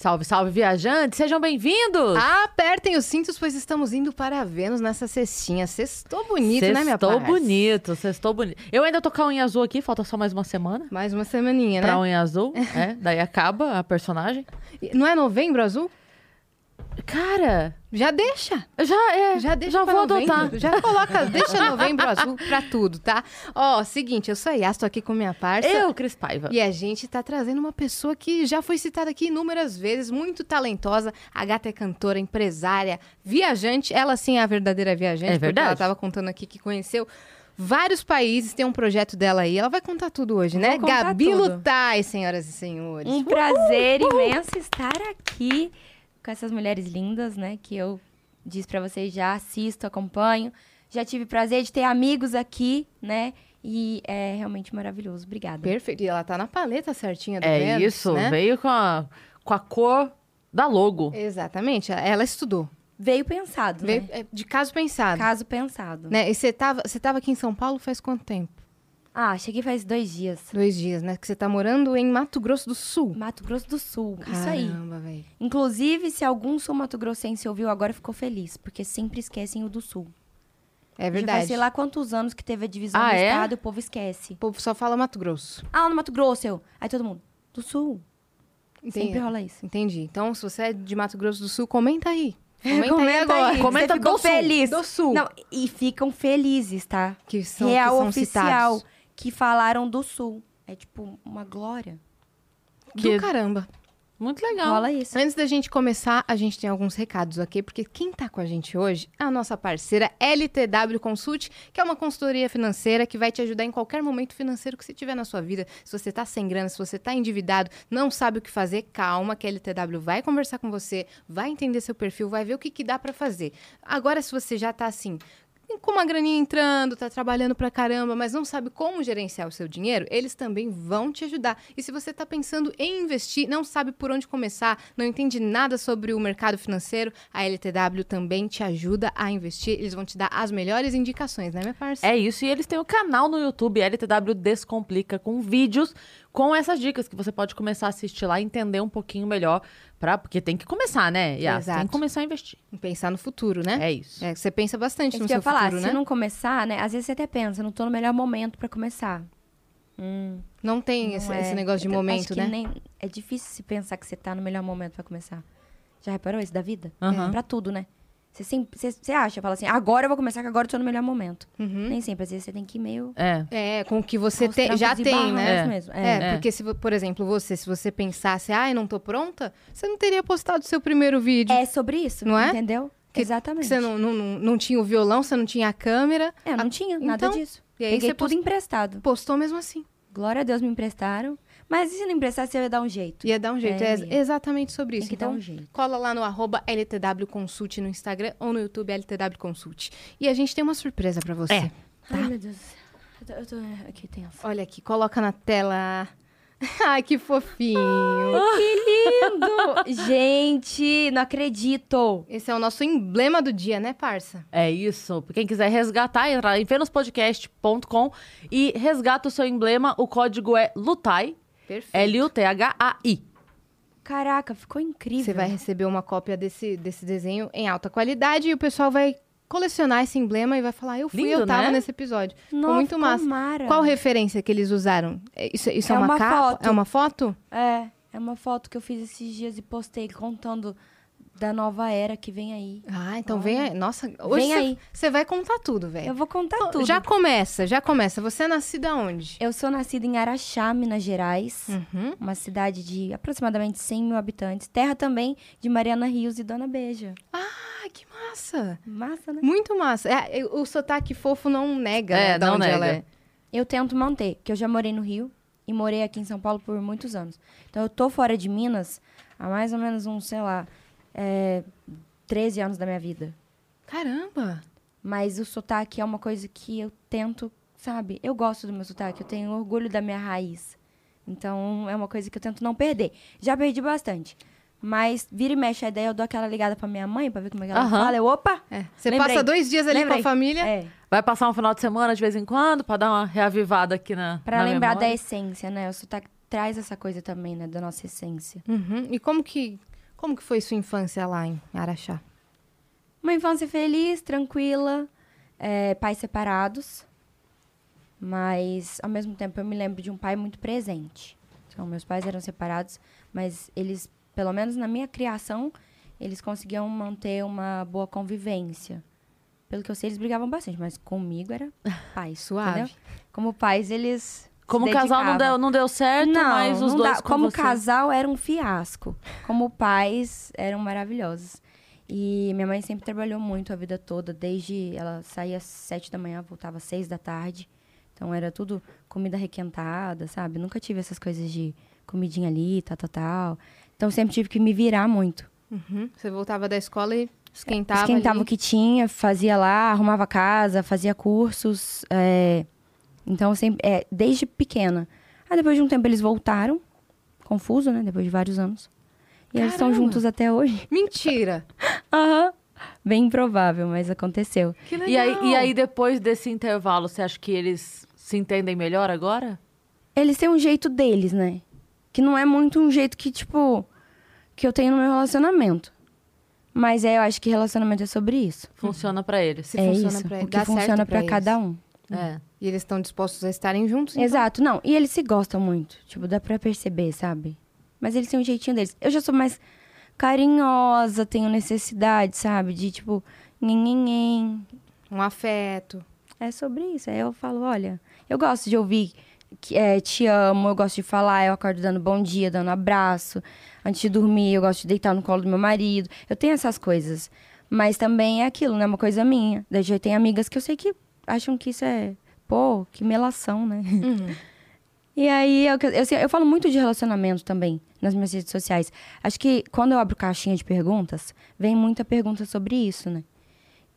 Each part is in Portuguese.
Salve, salve, viajantes! Sejam bem-vindos! Apertem os cintos, pois estamos indo para Vênus nessa cestinha. Sextou bonito, né, minha Sextou parça? bonito, sextou bonito. Eu ainda tô com a unha azul aqui, falta só mais uma semana Mais uma semaninha, pra né? unha azul. é, daí acaba a personagem. Não é novembro azul? Cara, Já deixa. eu já, é, Já deixa já pra vou novembro. adotar. Já coloca, deixa novembro azul pra tudo, tá? Ó, seguinte, eu sou a Yas, tô aqui com minha parça. Eu, Cris Paiva. E a gente tá trazendo uma pessoa que já foi citada aqui inúmeras vezes, muito talentosa. A gata é cantora, empresária, viajante. Ela sim é a verdadeira viajante. É porque verdade. Ela tava contando aqui que conheceu vários países, tem um projeto dela aí. Ela vai contar tudo hoje, né? Vou contar Gabi tudo. Lutai, senhoras e senhores. Um prazer imenso estar aqui com essas mulheres lindas, né? Que eu disse pra vocês já assisto, acompanho. Já tive prazer de ter amigos aqui, né? E é realmente maravilhoso. Obrigada. Perfeito. E ela tá na paleta certinha do É Vênus, isso, né? veio com a, com a cor da logo. Exatamente. Ela estudou. Veio pensado, Veio né? é, de caso pensado. Caso pensado. Né? E você tava, você tava aqui em São Paulo faz quanto tempo? Ah, cheguei faz dois dias. Dois dias, né? Que você tá morando em Mato Grosso do Sul. Mato Grosso do Sul. Isso aí. Caramba, velho. Inclusive, se algum sul mato-grossense ouviu agora, ficou feliz. Porque sempre esquecem o do sul. É Já verdade. faz sei lá quantos anos que teve a divisão Ah, do é? estado e o povo esquece. O povo só fala Mato Grosso. Ah, no Mato Grosso, eu. Aí todo mundo, do sul. Entendi. Sempre rola isso. Entendi. Então, se você é de Mato Grosso do Sul, comenta aí. Comenta, aí Comenta agora. aí, Comenta do sul. feliz. Do Sul. Não, e ficam felizes, tá? Que são, Real que são oficial citados. Que falaram do sul. É tipo uma glória. Que- Do caramba. Muito legal. Rola isso. Antes da gente começar, a gente tem alguns recados aqui, porque quem tá com a gente hoje é a nossa parceira LTW Consult, que é uma consultoria financeira que vai te ajudar em qualquer momento financeiro que você tiver na sua vida. Se você tá sem grana, se você tá endividado, não sabe o que fazer, calma, que a LTW vai conversar com você, vai entender seu perfil, vai ver o que, que dá pra fazer. Agora, se você já tá assim, com uma graninha entrando, tá trabalhando pra caramba, mas não sabe como gerenciar o seu dinheiro, eles também vão te ajudar. E se você tá pensando em investir, não sabe por onde começar, não entende nada sobre o mercado financeiro, a LTW também te ajuda a investir. Eles vão te dar as melhores indicações, né, minha parceira? É isso, e eles têm o canal no YouTube, LTW Descomplica, com vídeos com essas dicas que você pode começar a assistir lá e entender um pouquinho melhor, pra, porque tem que começar, né? Yas? Tem Exato. que começar a investir. Pensar no futuro, né? É isso. É, você pensa bastante Isso no que eu seu ia falar, futuro, se né? não começar, né? Às vezes você até pensa, não tô no melhor momento pra começar. Hum, Não tem não esse, é. esse negócio de Eu momento, acho que né? nem- é difícil se pensar que você tá no melhor momento pra começar. Já reparou isso da vida? Aham. Pra tudo, né? Você sempre, você, você acha, fala assim, agora eu vou começar, que agora eu tô no melhor momento. Uhum. Nem sempre, às vezes você tem que ir meio... É. É, com o que você tem, já tem, né? É. mesmo. É, É. É. porque se, por exemplo, você, se você pensasse, ai, não tô pronta, você não teria postado o seu primeiro vídeo. É sobre isso, Não é? entendeu? Que- Exatamente. Que você não, não, não, não tinha o violão, você não tinha a câmera. É, não A- tinha nada Então, disso. E aí Peguei você tudo post- emprestado. postou mesmo assim. Glória a Deus me emprestaram. Mas e se não emprestasse, eu ia dar um jeito. Ia dar um jeito. É, É, exatamente sobre Tem isso. que dar Então, um jeito. cola lá no arroba LTW Consult no Instagram ou no YouTube LTW Consult. E a gente tem uma surpresa pra você. É. Ai, meu Deus. Eu tô, eu tô aqui tenso. Olha aqui, coloca na tela. Ai, que fofinho. Que lindo! Gente, não acredito. Esse é o nosso emblema do dia, né, parça? É isso. Quem quiser resgatar, entra em venuspodcast.com e resgata o seu emblema. O código é LUTAI, Perfeito. L-U-T-H-A-I. Caraca, ficou incrível. Você vai receber uma cópia desse, desse desenho em alta qualidade e o pessoal vai colecionar esse emblema e vai falar: Eu fui, Lindo, eu tava né? nesse episódio. Nossa, Ficou muito massa. mara. Qual referência que eles usaram? É- Isso, isso é, É uma, uma capa? foto. É uma foto? É, é uma foto que eu fiz esses dias e postei contando da nova era que vem aí. Ah, então vem aí. Nossa, hoje Vem aí. você vai contar tudo, velho. Eu vou contar Então, tudo. Já começa, já começa. Você é nascida onde? Eu sou nascida em Araxá, Minas Gerais. Uhum. Uma cidade de aproximadamente 100 mil habitantes. Terra também de Mariana Rios e Dona Beija. Ah, que massa. Massa, né? Muito massa. É, o sotaque fofo não nega É, né, não onde ela nega. é. Eu tento manter, que eu já morei no Rio e morei aqui em São Paulo por muitos anos. Então eu tô fora de Minas há mais ou menos uns, sei lá, é, 13 anos da minha vida. Caramba. Mas o sotaque é uma coisa que eu tento, sabe? Eu gosto do meu sotaque, eu tenho orgulho da minha raiz. Então, é uma coisa que eu tento não perder. Já perdi bastante. Mas vira e mexe a ideia, eu dou aquela ligada pra minha mãe pra ver como é que ela Aham. fala. Eu, opa! É. Você Lembrei. passa dois dias ali com Lembrei. a família. É, Vai passar um final de semana de vez em quando pra dar uma reavivada aqui na. pra na lembrar da memória? essência, né? O sotaque traz essa coisa também, né? Da nossa essência. Uhum. E como que, como que foi sua infância lá em Araxá? Uma infância feliz, tranquila, é, pais separados. Mas, ao mesmo tempo, eu me lembro de um pai muito presente. Então, meus pais eram separados, mas eles, pelo menos na minha criação, eles conseguiam manter uma boa convivência. Pelo que eu sei, eles brigavam bastante, mas comigo era paz. Suave. entendeu? Como pais, eles. Como casal não deu, não deu certo, Não, mas os não dois dá- com como você. casal era um fiasco. Como pais eram maravilhosos. E minha mãe sempre trabalhou muito a vida toda, desde ela saía às sete da manhã, voltava às seis da tarde. Então era tudo comida requentada, sabe? Nunca tive essas coisas de comidinha ali, tal, tal, tal. Então sempre tive que me virar muito. Uhum. Você voltava da escola e esquentava Esquentava ali. o que tinha, fazia lá, arrumava casa, fazia cursos. é. Então sempre, é, desde pequena. Aí depois de um tempo eles voltaram, confuso, né? Depois de vários anos. E eles estão Caramba. juntos até hoje. Mentira! Aham. Bem improvável, mas aconteceu. Que legal! E aí, e aí, depois desse intervalo, você acha que eles se entendem melhor agora? Eles têm um jeito deles, né? Que não é muito um jeito que, tipo, que eu tenho no meu relacionamento. Mas é, eu acho que relacionamento é sobre isso. Funciona pra eles. Se é funciona isso. pra- o que dá funciona pra pra cada um. É. E eles estão dispostos a estarem juntos? então? Exato, não. E eles se gostam muito. Tipo, dá pra perceber, sabe? Mas eles têm um jeitinho deles. Eu já sou mais carinhosa, tenho necessidade, sabe? De, tipo, nhenhenhen. Um afeto. É sobre isso. Aí eu falo, olha, eu gosto de ouvir que, é, te amo, eu gosto de falar, eu acordo dando bom dia, dando abraço. Antes de dormir, eu gosto de deitar no colo do meu marido. Eu tenho essas coisas. Mas também é aquilo, né? Uma coisa minha. Daí já tem amigas que eu sei que acham que isso é, pô, que melação, né? Uhum. E aí, eu, eu, eu falo muito de relacionamento também nas minhas redes sociais. Acho que quando eu abro caixinha de perguntas, vem muita pergunta sobre isso, né?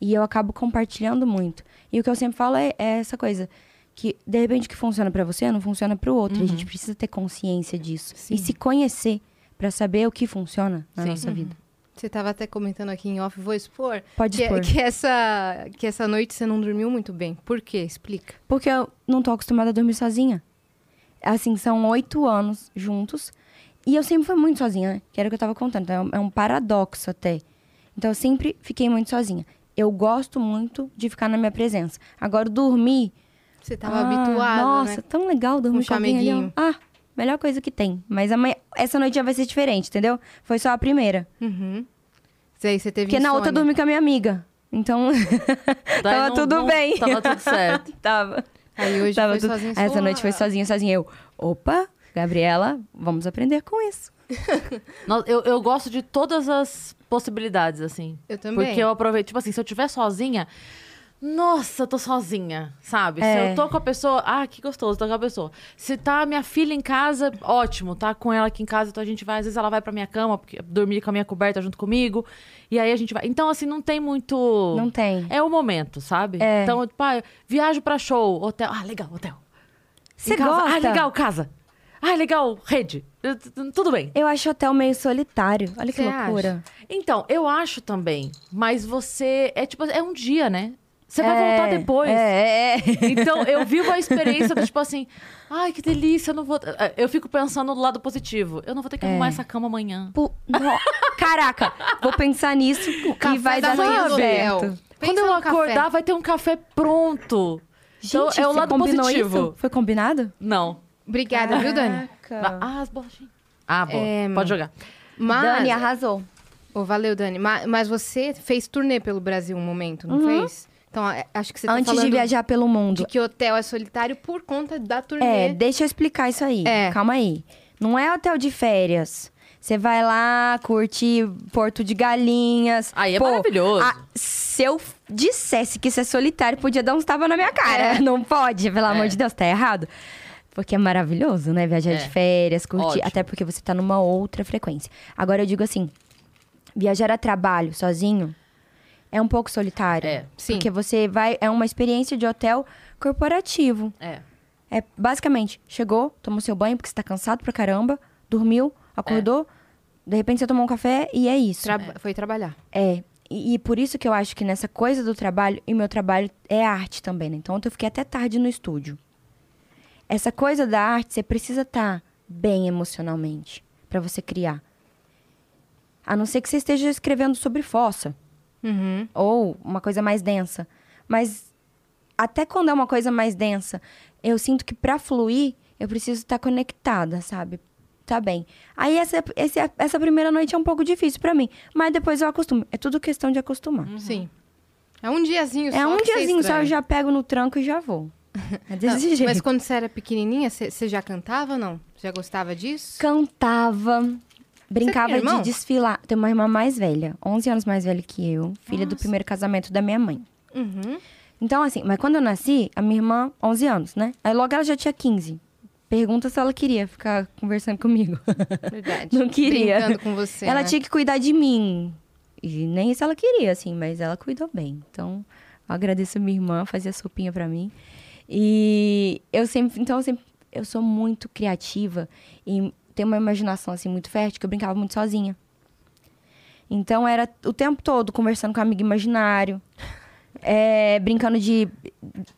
E eu acabo compartilhando muito. E o que eu sempre falo é, é essa coisa. Que, de repente, o que funciona pra você não funciona pro outro. E a gente precisa ter consciência disso. Sim. E se conhecer pra saber o que funciona na Sim. nossa vida. Você estava até comentando aqui em off, vou expor. Pode que, expor. que essa que essa noite você não dormiu muito bem. Por quê? Explica. Porque eu não tô acostumada a dormir sozinha. Assim, são oito anos juntos. E eu sempre fui muito sozinha, né? Que era o que eu tava contando. Então, é um paradoxo até. Então, eu sempre fiquei muito sozinha. Eu gosto muito de ficar na minha presença. Agora, dormir... Você estava ah, habituada, Nossa, né? tão legal dormir com alguém. Ah, melhor coisa que tem. Mas amanhã, essa noite já vai ser diferente, entendeu? Foi só a primeira. Uhum. Aí você teve Porque na outra eu insônia. dormi com a minha amiga. Então, tava não- tudo não- bem. Tava tudo certo. tava. Aí hoje Tava foi tudo- sozinha. Essa noite foi sozinha, sozinha. Eu, opa, Gabriela, vamos aprender com isso. Eu, eu gosto de todas as possibilidades, assim. Eu também. Porque eu aproveito, tipo assim, se eu estiver sozinha, nossa, eu tô sozinha, sabe? Se É. eu tô com a pessoa, ah, que gostoso, tô com a pessoa. Se tá minha filha em casa, ótimo, tá com ela aqui em casa, então a gente vai, às vezes ela vai pra minha cama, porque, dormir com a minha coberta junto comigo, e aí a gente vai. Então, assim, não tem muito. Não tem. É o momento, sabe? É. Então, tipo, ah, viajo pra show, hotel. Ah, legal, hotel. Você casa, gosta? Ah, legal, casa. Ah, legal, rede. Tudo bem. Eu acho hotel meio solitário. Olha que loucura. Então, eu acho também, mas você. É tipo, é um dia, né? Você vai É, voltar depois. É, é. Então, eu vivo a experiência do tipo assim, ai, que delícia, eu não vou. Eu fico pensando do lado positivo. Eu não vou ter que arrumar essa cama amanhã. Pô, no- Caraca, vou pensar nisso e vai da dar manhã certo. Quando Pensa eu no café. acordar, vai ter um café pronto. Então, Gente, é o lado positivo. isso? Foi combinado? Não. Obrigada, viu, Dani? Caraca. Ah, as bolachinhas. Ah, boa. É, Pode jogar. Mas... Dani arrasou. Ô, valeu, Dani. Ma- Mas, você fez turnê pelo Brasil um momento, não fez? Então, é, acho que você tá Antes falando de viajar pelo mundo. de que hotel é solitário por conta da turnê. É, deixa eu explicar isso aí. É. Calma aí. Não é hotel de férias. Você vai lá, curte Porto de Galinhas. Aí é maravilhoso. a- se eu dissesse que isso é solitário, podia dar uns tapas na minha cara. Não pode, pelo amor de Deus, tá errado. Porque é maravilhoso, né? Viajar É. de férias, curtir. Ótimo. Até porque você tá numa outra frequência. Agora eu digo assim: viajar a trabalho sozinho é um pouco solitário. É, sim. Porque você vai. É uma experiência de hotel corporativo. É. É basicamente, chegou, tomou seu banho porque você tá cansado pra caramba, dormiu, acordou, de repente você tomou um café e é isso. Traba- Foi trabalhar. É. E, e por isso que eu acho que nessa coisa do trabalho, e meu trabalho é arte também, né? Então ontem eu fiquei até tarde no estúdio. Essa coisa da arte, você precisa estar bem emocionalmente pra você criar. A não ser que você esteja escrevendo sobre fossa Uhum. ou uma coisa mais densa. Mas até quando é uma coisa mais densa, eu sinto que pra fluir, eu preciso estar conectada, sabe? Tá bem. Aí essa, esse- essa primeira noite é um pouco difícil pra mim, mas depois eu acostumo. É tudo questão de acostumar. Sim. É um diazinho só. É um diazinho só, eu já pego no tranco e já vou. É desse Não, jeito. Mas quando você era pequenininha, você você já cantava ou não? Já gostava disso? Cantava, brincava tem de desfilar. Tenho uma irmã mais velha, 11 anos mais velha que eu, filha do primeiro casamento da minha mãe. Uhum. Então, assim, mas quando eu nasci, a minha irmã, 11 anos, né? Aí logo ela já tinha 15. Pergunta se ela queria ficar conversando comigo. Verdade. Não queria. Brincando com você, ela né? tinha que cuidar de mim. E nem isso ela queria, assim, mas ela cuidou bem. Então, eu agradeço a minha irmã, fazia sopinha pra mim. E eu sempre, então eu sempre, eu sou muito criativa e tenho uma imaginação assim muito fértil, que eu brincava muito sozinha. Então era o tempo todo conversando com amigo imaginário, é, brincando de,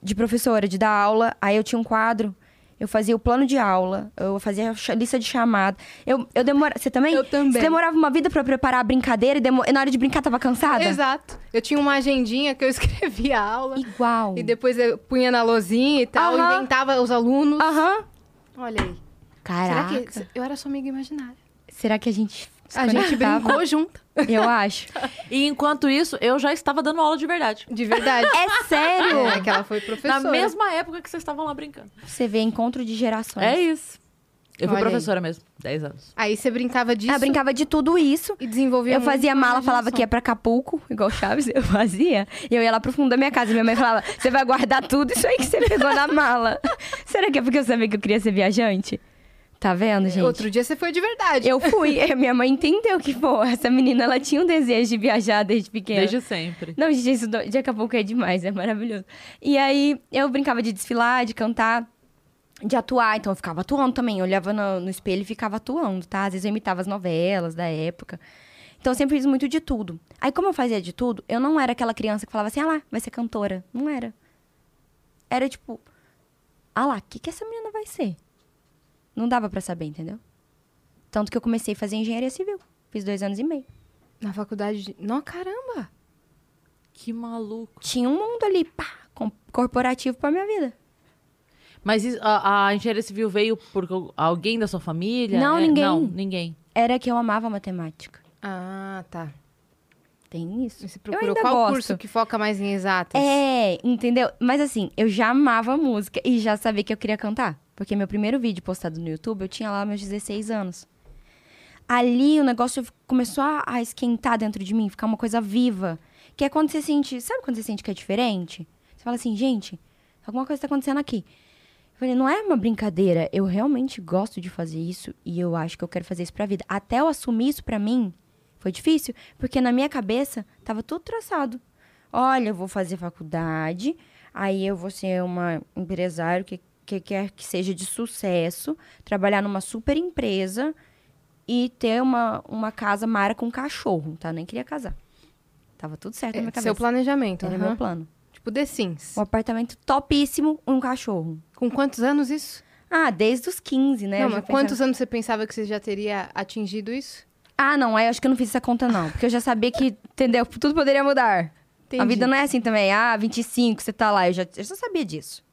de professora, de dar aula. Aí eu tinha um quadro, eu fazia o plano de aula, eu fazia a lista de chamada. Eu, eu demora, você também? Eu também. Você demorava uma vida pra preparar a brincadeira e, demo- e na hora de brincar tava cansada? Exato. Eu tinha uma agendinha que eu escrevia a aula. Igual. E depois eu punha na lozinha e tal, Aham. inventava os alunos. Aham. Olha aí. Caraca. Será que eu era sua amiga imaginária? Será que a gente se A gente brincou junto. Eu acho. E enquanto isso, eu já estava dando aula de verdade. De verdade. É sério? É que ela foi professora. Na mesma época que vocês estavam lá brincando. Você vê encontro de gerações. É isso. Eu fui Olha aí. professora mesmo, 10 anos. Aí você brincava disso Eu brincava de tudo isso. e desenvolvia Eu fazia mala, falava que ia pra Acapulco, igual Chaves, eu fazia. E eu ia lá pro fundo da minha casa. Minha mãe falava: Você vai guardar tudo isso aí que você pegou na mala. Será que é porque eu sabia que eu queria ser viajante? Tá vendo, gente? Outro dia você foi de verdade. Eu fui. E minha mãe entendeu que, pô, essa menina ela tinha um desejo de viajar desde pequena. Desde sempre. Não, gente, isso de Acapulco é demais, é maravilhoso. E aí, eu brincava de desfilar, de cantar, de atuar. Então, eu ficava atuando também. Eu olhava no, no espelho e ficava atuando, tá? Às vezes eu imitava as novelas da época. Então, eu sempre fiz muito de tudo. Aí, como eu fazia de tudo, eu não era aquela criança que falava assim, ah lá, vai ser cantora. Não era. Era tipo, ah lá, o que, que essa menina vai ser? Não dava pra saber, entendeu? Tanto que eu comecei a fazer engenharia civil. Fiz dois anos e meio. Na faculdade de... Não, caramba. Que maluco. Tinha um mundo ali, pá, corporativo pra minha vida. Mas isso- a, a engenharia civil veio por alguém da sua família? Não, É, ninguém. Não, ninguém. Era que eu amava matemática. Ah, tá. Tem isso. E Você procurou qual gosto. curso que foca mais em exatas? É, entendeu? Mas assim, eu já amava música e já sabia que eu queria cantar. Porque meu primeiro vídeo postado no YouTube, eu tinha lá meus 16 anos. Ali o negócio começou a, esquentar dentro de mim, ficar uma coisa viva. Que é quando você sente. Sabe quando você sente que é diferente? Você fala assim, gente, alguma coisa tá acontecendo aqui. Eu falei, não é uma brincadeira. Eu realmente gosto de fazer isso e eu acho que eu quero fazer isso pra vida. Até eu assumir isso pra mim, foi difícil, porque na minha cabeça tava tudo traçado. Olha, eu vou fazer faculdade, aí eu vou ser uma empresário que, que quer que seja de sucesso, trabalhar numa super empresa e ter uma, uma casa mara com cachorro, tá? Nem queria casar. Tava tudo certo na minha É, cabeça. seu planejamento. Era aham. meu plano. Tipo The Sims. Um apartamento topíssimo, um cachorro. Com quantos anos isso? Ah, desde os 15, né? não, mas pensava- quantos anos você pensava que você já teria atingido isso? Ah, não, aí eu acho que eu não fiz essa conta, não. Porque eu já sabia que, entendeu? Tudo poderia mudar. A Entendi. vida não é assim também. Ah, 25, você tá lá. Eu já, eu já sabia disso.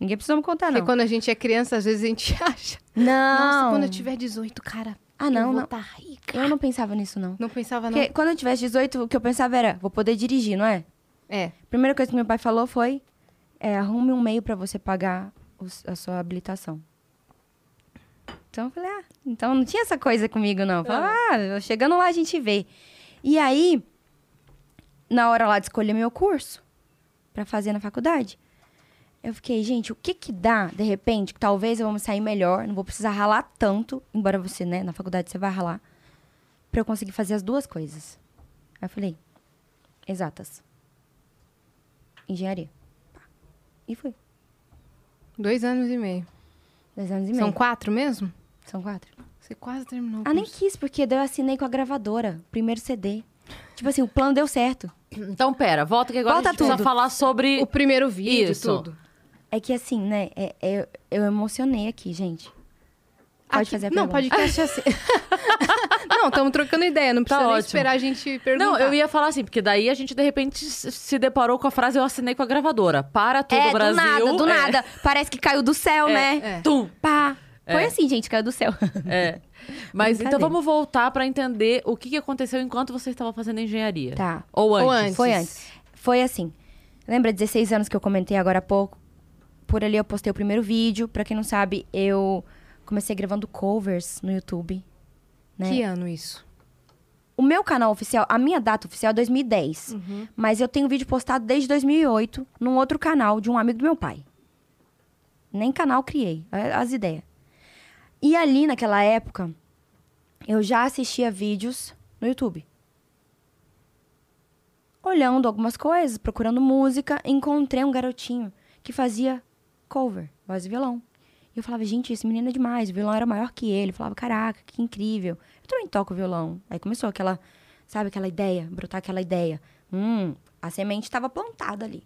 Ninguém precisou me contar, Porque não. quando a gente é criança, às vezes a gente acha. Não. Nossa, quando eu tiver 18, cara. Ah, não, eu não. tá rica. Eu não pensava nisso, não. Não pensava, não. Porque quando eu tivesse 18, o que eu pensava era, vou poder dirigir, não é? É. A primeira coisa que meu pai falou foi, é, arrume um meio pra você pagar os- a sua habilitação. Então eu falei, ah, então não tinha essa coisa comigo, não. Eu falava, ah, chegando lá a gente vê. E aí, na hora lá de escolher meu curso pra fazer na faculdade, eu fiquei, gente, o que que dá, de repente, que talvez eu vou me sair melhor, não vou precisar ralar tanto, embora você, né, na faculdade você vai ralar, pra eu conseguir fazer as duas coisas. Aí eu falei, exatas. Engenharia. E fui. Dois anos e meio. Dois anos e meio. São quatro mesmo? São quatro. Você quase terminou. o Ah, nem quis, porque daí eu assinei com a gravadora. Primeiro CD. Tipo assim, o plano deu certo. Então, pera, volta que agora Volta a gente precisa tudo. falar sobre... O primeiro vídeo, Isso. tudo. É que assim, né? é- é- eu emocionei aqui, gente. Pode Aqui- fazer a Não, pergunta. podcast é assim. não, estamos trocando ideia. Não Tá precisa nem ótimo. esperar a gente perguntar. Não, eu ia falar assim, porque daí a gente, de repente, se deparou com a frase eu assinei com a gravadora. Para tudo, É, Brasil. do nada, do é, nada. Parece que caiu do céu, né? É. Tum. Pá. Foi É. assim, gente, caiu do céu. É. Mas então vamos voltar pra entender o que, que aconteceu enquanto você estava fazendo engenharia. Tá. Ou antes. Ou antes. Foi antes. Foi assim. Lembra 16 anos que eu comentei agora há pouco? Por ali eu postei o primeiro vídeo. Pra quem não sabe, eu comecei gravando covers no YouTube. Né? Que ano isso? O meu canal oficial, a minha data oficial é 2010. Mas eu tenho vídeo postado desde 2008 num outro canal de um amigo do meu pai. Nem canal criei, as ideias. E ali naquela época, eu já assistia vídeos no YouTube. Olhando algumas coisas, procurando música, encontrei um garotinho que fazia cover, voz e violão. E eu falava, gente, esse menino é demais, o violão era maior que ele. Eu falava, caraca, que incrível. Eu também toco violão. Aí começou aquela, sabe, aquela ideia, brotar aquela ideia. Hum, a semente estava plantada ali.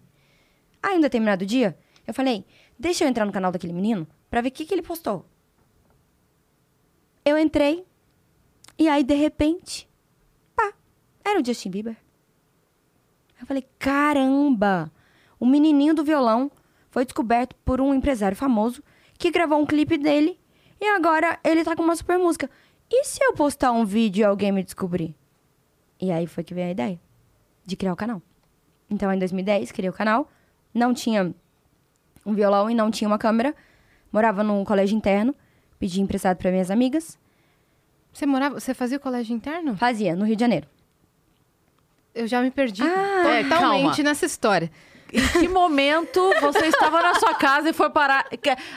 Aí, em determinado dia, eu falei, deixa eu entrar no canal daquele menino pra ver o que, que ele postou. Eu entrei, e aí, de repente, pá, era o Justin Bieber. Eu falei, caramba! O menininho do violão foi descoberto por um empresário famoso que gravou um clipe dele e agora ele tá com uma super música. E se eu postar um vídeo e alguém me descobrir? E aí foi que veio a ideia de criar o canal. Então, em 2010, criei o canal. Não tinha um violão e não tinha uma câmera. Morava num colégio interno. Pedi emprestado para minhas amigas. Você morava. Você fazia o colégio interno? Fazia, no Rio de Janeiro. Eu já me perdi É, totalmente calma. nessa história. Em que momento você estava na sua casa e foi parar?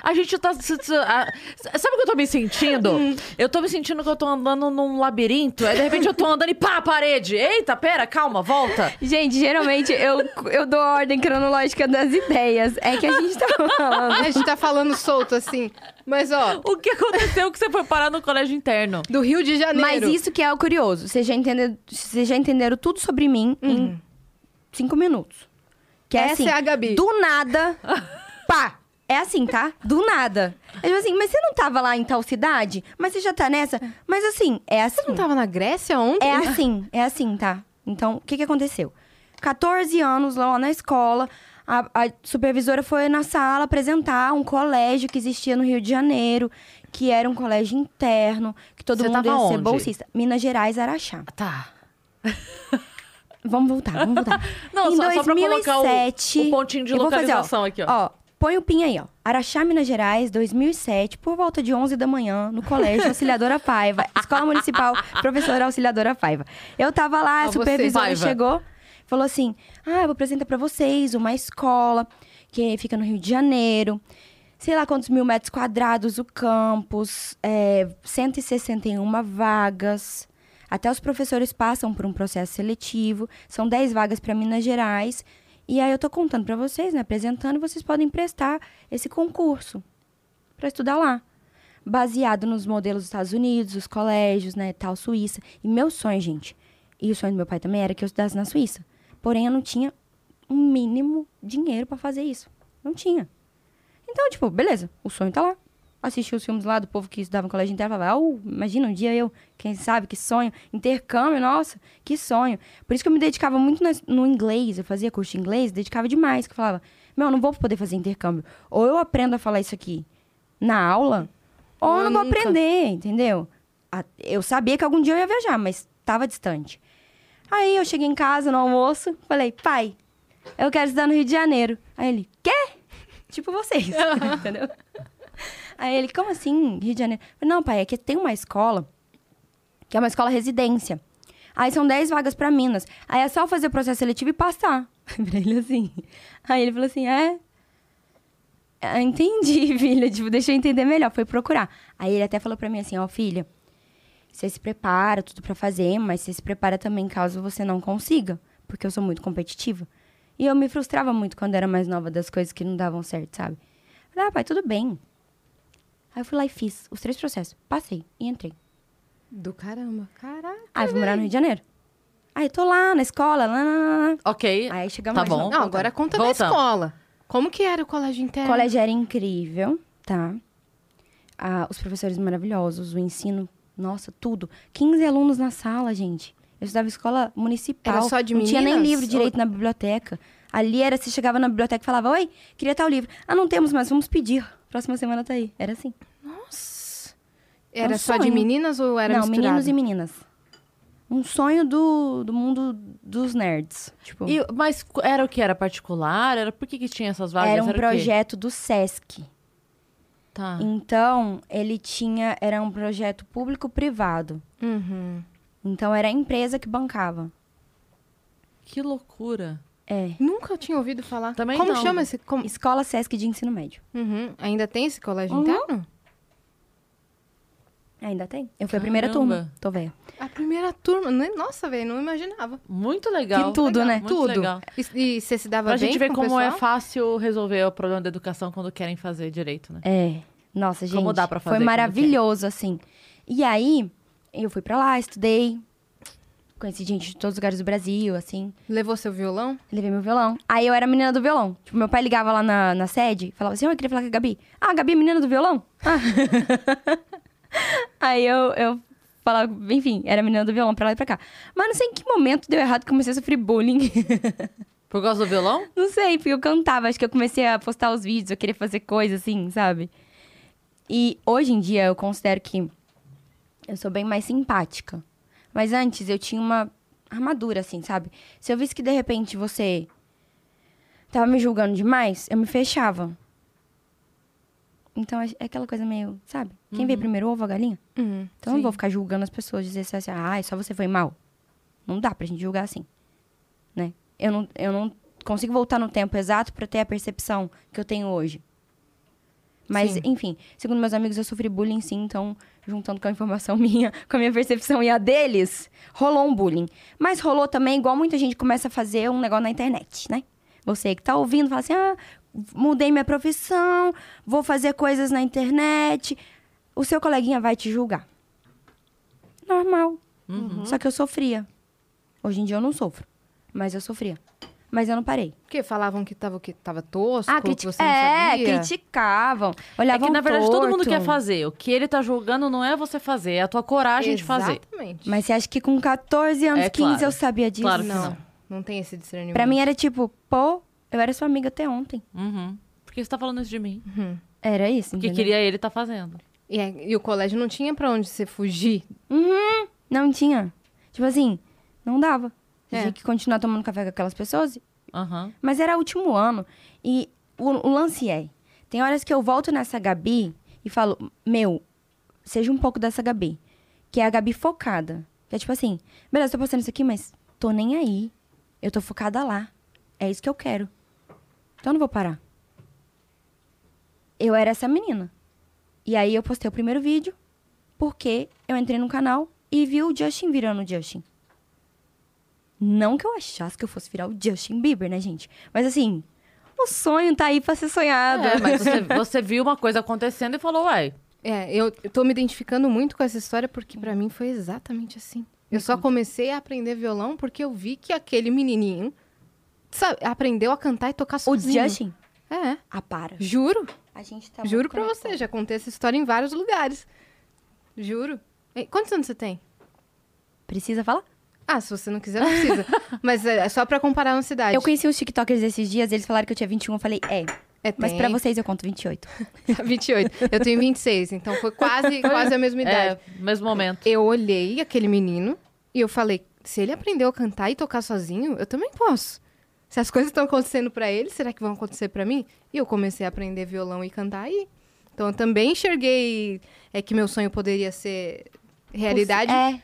A gente tá. Sabe o que eu tô me sentindo? Eu tô me sentindo que eu tô andando num labirinto, aí de repente eu tô andando e pá, parede. Eita, pera, calma, volta. Gente, geralmente eu, eu dou a ordem cronológica das ideias. É que a gente tá falando. A gente tá falando solto assim. Mas, ó, O que aconteceu que você foi parar no colégio interno? do Rio de Janeiro. Mas isso que é o curioso. Vocês já entenderam, vocês já entenderam tudo sobre mim em cinco minutos. Que é Essa assim, é a Gabi. do nada, pá. É assim, tá? Do nada. É tipo assim, mas você não tava lá em tal cidade? Mas você já tá nessa? Mas assim, é assim. Você não tava na Grécia ontem? É assim, é assim, tá? Então, o que que aconteceu? 14 anos lá na escola, a, a supervisora foi na sala apresentar um colégio que existia no Rio de Janeiro, que era um colégio interno, que todo Você mundo ia tava ser onde? bolsista. Minas Gerais, Araxá. Tá. Vamos voltar, vamos voltar. Não, em só- só pra colocar o- 2007, o pontinho de vou fazer, localização aqui, ó. Ó, põe o pin aí, ó. Araxá, Minas Gerais, 2007, por volta de 11 da manhã, no colégio Auxiliadora Paiva, Escola Municipal Professora Auxiliadora Paiva. Eu tava lá, Ó, a você, supervisora Paiva. chegou, falou assim: "Ah, eu vou apresentar pra vocês uma escola que fica no Rio de Janeiro. Sei lá quantos mil metros quadrados o campus, é, 161 vagas. Até os professores passam por um processo seletivo. São 10 vagas para Minas Gerais. E aí eu tô contando para vocês, né? Apresentando, vocês podem prestar esse concurso para estudar lá. Baseado nos modelos dos Estados Unidos, os colégios, né? Tal, Suíça. E meu sonho, gente, e o sonho do meu pai também era que eu estudasse na Suíça. Porém, eu não tinha um mínimo dinheiro para fazer isso. Não tinha. Então, tipo, beleza, o sonho tá lá. Assisti os filmes lá do povo que estudava no colégio interno, falava, oh, imagina um dia eu, quem sabe, que sonho. Intercâmbio, nossa, que sonho. Por isso que eu me dedicava muito no inglês, eu fazia curso de inglês, dedicava demais, que eu falava, meu, eu não vou poder fazer intercâmbio. Ou eu aprendo a falar isso aqui na aula, ou eu não vou aprender, entendeu? Eu sabia que algum dia eu ia viajar, mas tava distante. Aí eu cheguei em casa no almoço, falei, pai, eu quero estudar no Rio de Janeiro. Aí ele, quê? Tipo vocês, entendeu? Aí ele, como assim, Rio de Janeiro? Não, pai, é que tem uma escola, que é uma escola residência. Aí são 10 vagas pra Minas. Aí é só fazer o processo seletivo e passar. pra ele assim. Aí ele falou assim, é... Ah, entendi, filha. Tipo, deixa eu entender melhor. Foi procurar. Aí ele até falou pra mim assim, ó, filha, você se prepara, tudo pra fazer, mas você se prepara também caso você não consiga. Porque eu sou muito competitiva. E eu me frustrava muito quando era mais nova das coisas que não davam certo, sabe? Falei, ah, pai, tudo bem. Aí eu fui lá e fiz os três processos. Passei e entrei. Do caramba. Caraca. Aí eu fui morar no Rio de Janeiro. Aí tô lá na escola, lá, lá, lá. Ok. Aí chegamos Tá bom. Não, agora conta da Voltamos. escola. Como que era o colégio O interno? colégio era incrível, tá? Ah, os professores maravilhosos, o ensino, nossa, tudo. 15 alunos na sala, gente. Eu estudava em escola municipal. Era só de Não tinha nem meninas? livro direito na biblioteca. Ali era, você chegava na biblioteca e falava, oi, queria tal livro. Ah, não temos, mas vamos pedir. Próxima semana tá aí. Era assim. Nossa. Era um só de sonho. meninas ou era não, misturado? meninos e meninas. Um sonho do, do mundo dos nerds. Tipo, E- mas era o que? Era particular? Era por que, que tinha essas vagas? era um quê? projeto do Sesc. Tá. Então, ele tinha. Era um projeto público-privado. Uhum. Então, era a empresa que bancava. Que loucura. É. Nunca tinha ouvido falar. Também como não. chama esse? Como... Escola Sesc de Ensino Médio. Uhum. Ainda tem esse colégio Uhum. interno? Ainda tem? Eu fui a primeira turma. Caramba. Tô velha. A primeira turma. Nossa, velho, não imaginava. Muito legal. Que tudo, Legal, né? Muito Tudo. legal. E, e você se dava Pra bem gente ver como é pessoal? fácil resolver o problema da educação quando querem fazer direito, né? É. Nossa, gente. Como dá pra fazer Foi maravilhoso, assim. E aí, eu fui pra lá, estudei. Conheci gente de todos os lugares do Brasil, assim. Levou seu violão? Levei meu violão. Aí eu era a menina do violão. Tipo, meu pai ligava lá na, na sede e falava assim: "Oi, eu queria falar com a Gabi. Ah, a Gabi é menina do violão? Ah. Aí eu, eu falava, enfim, era a menina do violão pra lá e pra cá. Mas não sei em que momento deu errado que eu comecei a sofrer bullying. Por causa do violão? não sei, porque eu cantava. Acho que eu comecei a postar os vídeos, eu queria fazer coisa assim, sabe? E hoje em dia eu considero que eu sou bem mais simpática. Mas antes eu tinha uma armadura, assim, sabe? Se eu visse que de repente você tava me julgando demais, eu me fechava. Então é é aquela coisa meio, sabe? Quem veio primeiro, o ovo a galinha? Uhum. Então eu não vou ficar julgando as pessoas, dizer assim, ah, só você foi mal. Não dá pra gente julgar assim, né? Eu não, eu não consigo voltar no tempo exato pra ter a percepção que eu tenho hoje. Mas, Sim. enfim, segundo meus amigos, eu sofri bullying sim, então, juntando com a informação minha, com a minha percepção e a deles, rolou um bullying. Mas rolou também, igual muita gente começa a fazer um negócio na internet, né? Você que tá ouvindo, fala assim, ah, mudei minha profissão, vou fazer coisas na internet. O seu coleguinha vai te julgar. Normal. Só que eu sofria. Hoje em dia eu não sofro, mas eu sofria. Mas eu não parei. Porque falavam que tava, que tava tosco, Ah, que criti você não é, sabia. criticavam. É Olhavam que, na verdade, todo mundo torto. quer fazer. O que ele tá julgando não é você fazer, é a tua coragem de fazer. Exatamente. Mas você acha que com 14 anos, É 15 claro. eu sabia disso? Claro que não, não. não tem esse discernimento. Pra mim era tipo, pô, eu era sua amiga até ontem. Uhum. Por que você tá falando isso de mim? Era isso, Porque entendeu? queria ele tá fazendo. E, é- e o colégio não tinha pra onde você fugir. Uhum, não tinha. Tipo assim, não dava. Eu É. Tinha que continuar tomando café com aquelas pessoas. Aham. Mas era último ano. E o, o lance é, tem horas que eu volto nessa Gabi e falo, meu, seja um pouco dessa Gabi. Que é a Gabi focada. Que é tipo assim, beleza, tô postando isso aqui, mas tô nem aí. Eu tô focada lá. É isso que eu quero. Então eu não vou parar. Eu era essa menina. E aí eu postei o primeiro vídeo, porque eu entrei no canal e vi o Justin virando o Justin. Não que eu achasse que eu fosse virar o Justin Bieber, né, gente? Mas assim, o sonho tá aí pra ser sonhado. É, mas você, você viu uma coisa acontecendo e falou, uai, É, eu, eu tô me identificando muito com essa história porque pra mim foi exatamente assim. Eu só comecei a aprender violão porque eu vi que aquele menininho sabe, aprendeu a cantar e tocar O sozinho. Justin? É, Ah, para. juro. A gente tá juro pra conectado. você, já contei essa história em vários lugares. Juro. Ei, Quantos anos você tem? Precisa falar? Ah, se você não quiser, não precisa. Mas é só pra comparar uma cidade. Eu conheci uns TikTokers esses dias, eles falaram que eu tinha 21. Eu falei, é. É, Mas pra vocês eu conto 28. 28. Eu tenho 26, então foi quase, quase a mesma idade. é, mesmo momento. Eu olhei aquele menino e eu falei: se ele aprendeu a cantar e tocar sozinho, eu também posso. Se as coisas estão acontecendo pra ele, será que vão acontecer pra mim? E eu comecei a aprender violão e cantar aí. Então eu também enxerguei é que meu sonho poderia ser realidade É.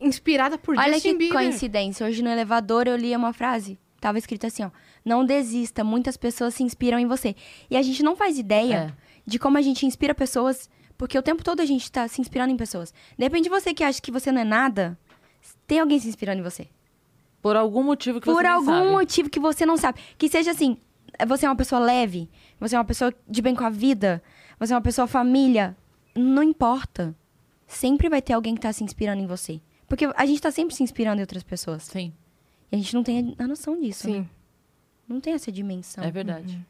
inspirada por Olha Justin que Bieber. coincidência. Hoje no elevador eu li uma frase. Tava escrito assim, ó. Não desista, muitas pessoas se inspiram em você. E a gente não faz ideia É. de como a gente inspira pessoas, porque o tempo todo a gente tá se inspirando em pessoas. De repente você que acha que você não é nada, tem alguém se inspirando em você. Por algum motivo que Por você algum sabe. motivo que você não sabe. Que seja assim, você é uma pessoa leve, você é uma pessoa de bem com a vida, você é uma pessoa família. não importa. Sempre vai ter alguém que tá se inspirando em você. Porque a gente tá sempre se inspirando em outras pessoas. Sim, E a gente não tem a noção disso, né? Sim. Não tem essa dimensão. é verdade.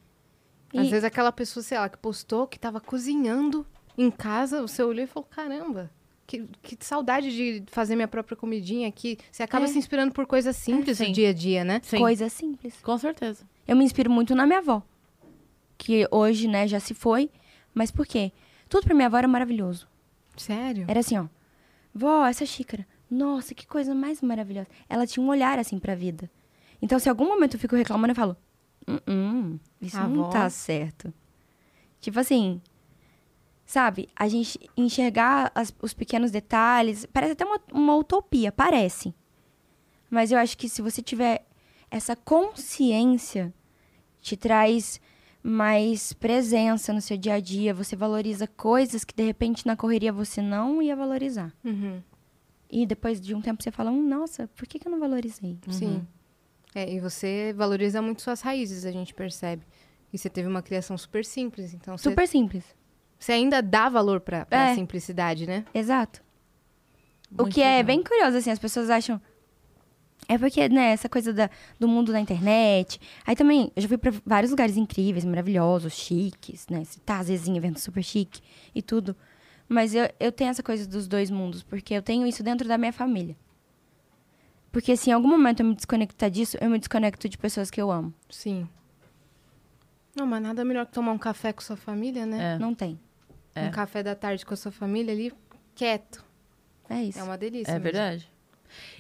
E- Às vezes aquela pessoa, sei lá, que postou que tava cozinhando em casa, você olhou e falou, caramba, que, que saudade de fazer minha própria comidinha aqui. Você acaba É. se inspirando por coisas simples sim. do dia a dia, né? Sim, Coisa simples. com certeza. Eu me inspiro muito na minha avó. Que hoje, né, já se foi. Mas por quê? Tudo pra minha avó era maravilhoso. Sério? Era assim, ó. Vó, essa xícara. Nossa, que coisa mais maravilhosa. Ela tinha um olhar assim pra vida. Então, se em algum momento eu fico reclamando, eu falo: "Hum, hum, isso A não avó. tá certo. Tipo assim, sabe? A gente enxergar as- os pequenos detalhes. Parece até uma, uma utopia, parece. Mas eu acho que se você tiver essa consciência, te traz mais presença no seu dia a dia. Você valoriza coisas que de repente na correria você não ia valorizar. Uhum. E depois de um tempo você fala, hum, nossa, por que, que eu não valorizei? Sim. É, e você valoriza muito suas raízes, a gente percebe. E você teve uma criação super simples, então você, Super simples. você ainda dá valor pra, pra É. simplicidade, né? Exato. o Muito que é legal. bem curioso, assim, as pessoas acham. É porque, né, essa coisa da, do mundo da internet. Aí também, eu já fui pra vários lugares incríveis, maravilhosos, chiques, né? Você tá, às vezes, em evento super chique e tudo. Mas eu, eu tenho essa coisa dos dois mundos, porque eu tenho isso dentro da minha família. Porque, se em algum momento eu me desconectar disso, eu me desconecto de pessoas que eu amo. Sim. Não, mas nada melhor que tomar um café com sua família, né? É. Não tem. É. Um café da tarde com a sua família ali, quieto. É isso. É uma delícia. É mesmo. verdade.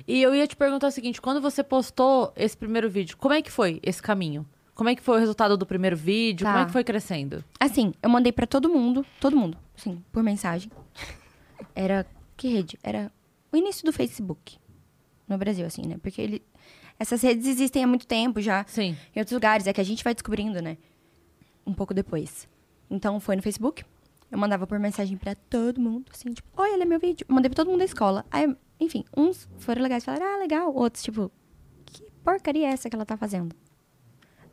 E eu ia te perguntar o seguinte: quando você postou esse primeiro vídeo, como é que foi esse caminho? Como é que foi o resultado do primeiro vídeo? Tá. Como é que foi crescendo? Assim, eu mandei pra todo mundo, todo mundo, assim, por mensagem. Era que rede? Era o início do Facebook no Brasil, assim, né? Porque ele, essas redes existem há muito tempo já Sim. em outros lugares, é que a gente vai descobrindo, né? Um pouco depois. Então foi no Facebook. Eu mandava por mensagem pra todo mundo, assim, tipo, oi, olha meu vídeo. Eu mandei pra todo mundo da escola. Aí, enfim, uns foram legais, falaram, ah, legal. Outros, tipo, que porcaria é essa que ela tá fazendo?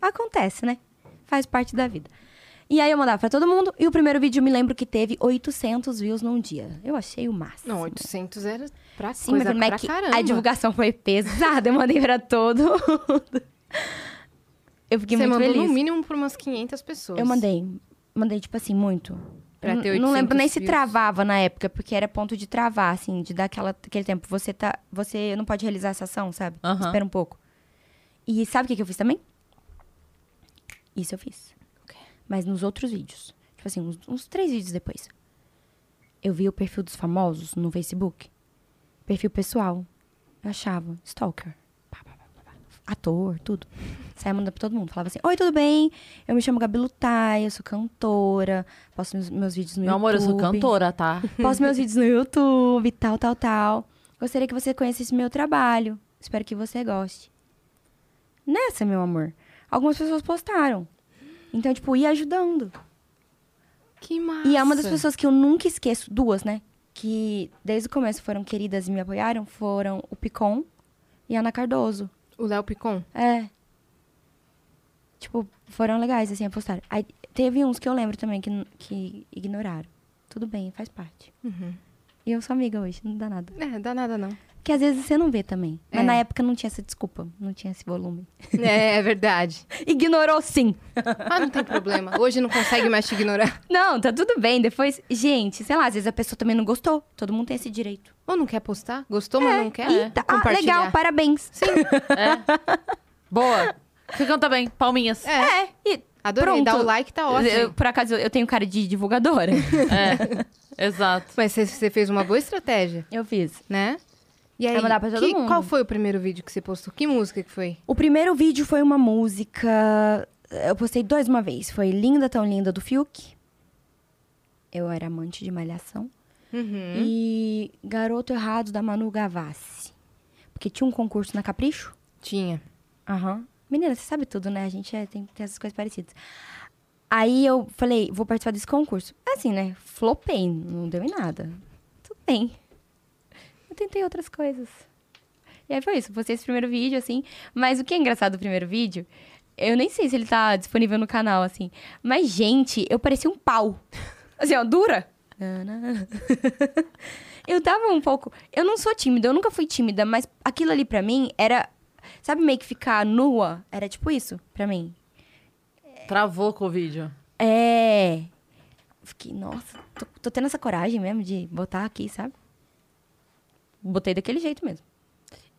Acontece, né? Faz parte da vida. E aí eu mandava pra todo mundo, e o primeiro vídeo eu me lembro que teve 800 views num dia. Eu achei o máximo. Não, 800 era pra Sim, coisa mas como é pra que caramba. a divulgação foi pesada, eu mandei pra todo mundo. Eu fiquei Você muito mandou feliz. no mínimo pra umas 500 pessoas. Eu mandei. Mandei, tipo assim, muito. Pra ter n- não 800 lembro nem se travava na época, porque era ponto de travar, assim, de dar aquela, aquele tempo. Você tá. Você não pode realizar essa ação, sabe? Aham. Espera um pouco. E sabe o que, que eu fiz também? Isso eu fiz. Mas nos outros vídeos. Tipo assim, uns, uns três vídeos depois. Eu vi o perfil dos famosos no Facebook. Perfil pessoal. Eu achava. Stalker. Ator, tudo. Saia mandando pra todo mundo. Falava assim: Oi, tudo bem? Eu me chamo Gabi Lutai, eu sou cantora. Posto meus, meus vídeos no Meu YouTube. amor, eu sou cantora, tá? Posto meus vídeos no YouTube, tal, tal, tal. Gostaria que você conhecesse meu trabalho. Espero que você goste. Nessa, meu amor, algumas pessoas postaram. Então, tipo, ia ajudando. Que massa. E é uma das pessoas que eu nunca esqueço, duas, né? Que desde o começo foram queridas e me apoiaram, foram o Picon e a Ana Cardoso. O Léo Picon? É. Tipo, foram legais, assim, a postar. Aí teve uns que eu lembro também que, que ignoraram. Tudo bem, faz parte. Uhum. E eu sou amiga hoje, não dá nada. É, dá nada não. Porque às vezes você não vê também. Mas É. na época não tinha essa desculpa, não tinha esse volume. É, é verdade. Ignorou sim. Ah, não tem problema. Hoje não consegue mais te ignorar. Não, tá tudo bem. Depois, gente, sei lá, às vezes a pessoa também não gostou. Todo mundo tem esse direito. Ou não quer postar? Gostou, mas não quer E tá, ah, compartilhar. legal, parabéns. Sim. Boa. Você canta bem. Palminhas. É, e Adorei, pronto. dá o like, tá ótimo. Eu, por acaso, eu tenho cara de divulgadora. É. Exato. Mas você- você fez uma boa estratégia, eu fiz. né? E aí, Vai mandar pra todo que- mundo. qual foi o primeiro vídeo que você postou? Que música que foi? O primeiro vídeo foi uma música. Eu postei dois uma vez. Foi Linda Tão Linda do Fiuk. Eu era amante de malhação. Uhum. E Garoto Errado da Manu Gavassi. Porque tinha um concurso na Capricho. Tinha. Aham. Menina, você sabe tudo, né? A gente é- tem, tem essas coisas parecidas. Aí eu falei, vou participar desse concurso. Assim, né? Flopei, não deu em nada. Tudo bem. Tentei outras coisas. E aí foi isso, postei esse primeiro vídeo, assim. Mas o que é engraçado do primeiro vídeo, eu nem sei se ele tá disponível no canal, assim. Mas, gente, eu parecia um pau. Assim, ó, dura. Eu tava um pouco. Eu não sou tímida, eu nunca fui tímida, mas aquilo ali pra mim era. Sabe meio que ficar nua? Era tipo isso pra mim. Travou com o vídeo. É. Fiquei, nossa, tô, tô tendo essa coragem mesmo de botar aqui, sabe? Botei daquele jeito mesmo.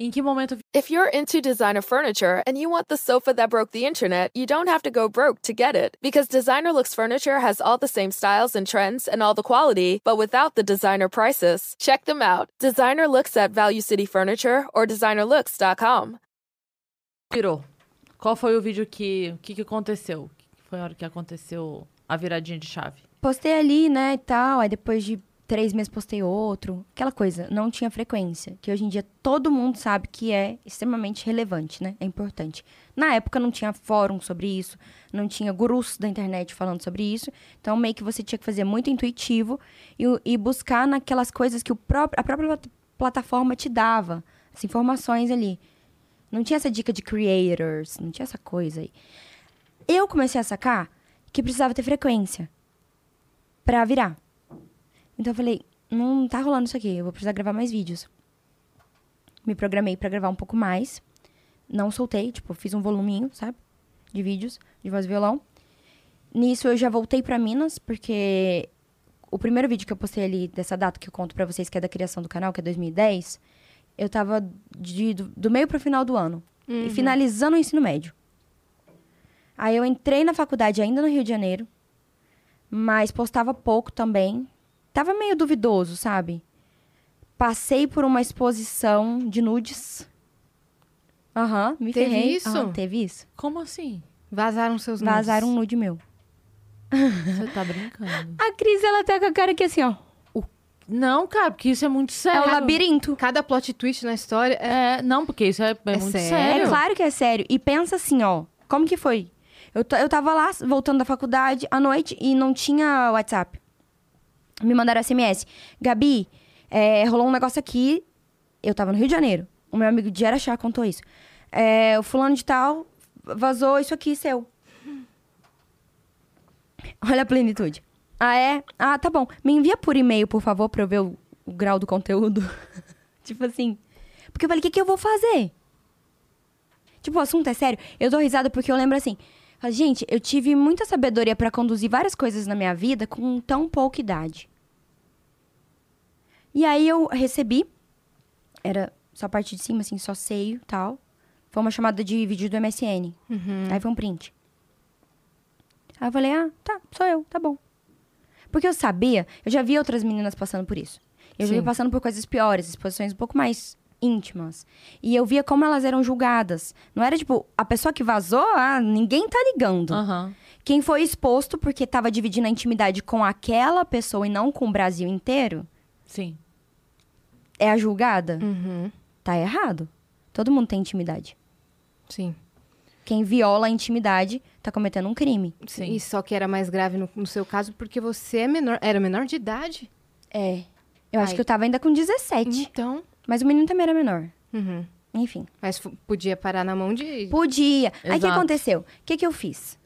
Em que momento If you're into designer furniture and you want the sofa that broke the internet, you don't have to go broke to get it. Because Designer Looks Furniture has all the same styles and trends and all the quality, but without the designer prices. Check them out. Designer Looks at Value City Furniture or designerlooks.com. virou? Qual foi o vídeo que. O que, que aconteceu? Que foi a hora que aconteceu a viradinha de chave? Postei ali, né, e tal. Aí depois de três meses postei outro. Aquela coisa, não tinha frequência. Que hoje em dia todo mundo sabe que é extremamente relevante, né? É importante. Na época não tinha fórum sobre isso, não tinha gurus da internet falando sobre isso. Então meio que você tinha que fazer muito intuitivo e, e buscar naquelas coisas que o próprio, a própria plat- plataforma te dava. As informações ali. Não tinha essa dica de creators, não tinha essa coisa aí. Eu comecei a sacar que precisava ter frequência pra virar. Então eu falei, não tá rolando isso aqui, eu vou precisar gravar mais vídeos. Me programei pra gravar um pouco mais. Não soltei, tipo, fiz um voluminho, sabe? De vídeos, de voz e violão. Nisso eu já voltei pra Minas, porque o primeiro vídeo que eu postei ali dessa data que eu conto pra vocês, que é da criação do canal, que é 2010, eu tava de- do, do meio pro final do ano. E finalizando o ensino médio. Aí eu entrei na faculdade ainda no Rio de Janeiro, mas postava pouco também. Tava meio duvidoso, sabe? Passei por uma exposição de nudes. Aham, me Teve ferrei. isso? Aham, teve isso. Como assim? Vazaram seus nudes. Vazaram um nude meu. Você tá brincando? A Cris, ela tá com a cara aqui assim, ó. Não, cara, porque isso é muito É sério. o labirinto. Cada plot twist na história é... É, não, porque isso é, é É muito sério? sério. É claro que é sério. E pensa assim, ó. Como que foi? Eu, eu tava lá, voltando da faculdade, à noite, e não tinha WhatsApp. Me mandaram SMS. Gabi, é, rolou um negócio aqui. Eu tava no Rio de Janeiro. O meu amigo de Araxá contou isso. É, o fulano de tal vazou isso aqui seu. Olha a plenitude. Ah, é? Ah, tá bom. Me envia por e-mail, por favor, pra eu ver o, o grau do conteúdo. tipo assim. Porque eu falei, o que, que eu vou fazer? Tipo, o assunto é sério. Eu dou risada porque eu lembro assim. Gente, eu tive muita sabedoria pra conduzir várias coisas na minha vida com tão pouca idade. E aí eu recebi. Era só a parte de cima, assim, só seio tal. Foi uma chamada de vídeo do MSN. Aí foi um print. Aí eu falei, ah, tá, sou eu, tá bom. Porque eu sabia, eu já vi outras meninas passando por isso. Eu já Sim. vi passando por coisas piores, exposições um pouco mais íntimas. E eu via como elas eram julgadas. Não era tipo, a pessoa que vazou, ah, ninguém tá ligando. Aham. Quem foi exposto porque tava dividindo a intimidade com aquela pessoa e não com o Brasil inteiro, Sim. é a julgada? Uhum. Tá errado. Todo mundo tem intimidade. Sim. Quem viola a intimidade tá cometendo um crime. Sim. E só que era mais grave no, no seu caso porque você é menor, era menor de idade. É. Eu acho Ai. que eu tava ainda com 17. Então, Mas o menino também era menor. uhum. Enfim. mas podia parar na mão de Podia. Aí o que Exato. aconteceu? O que, que eu fiz?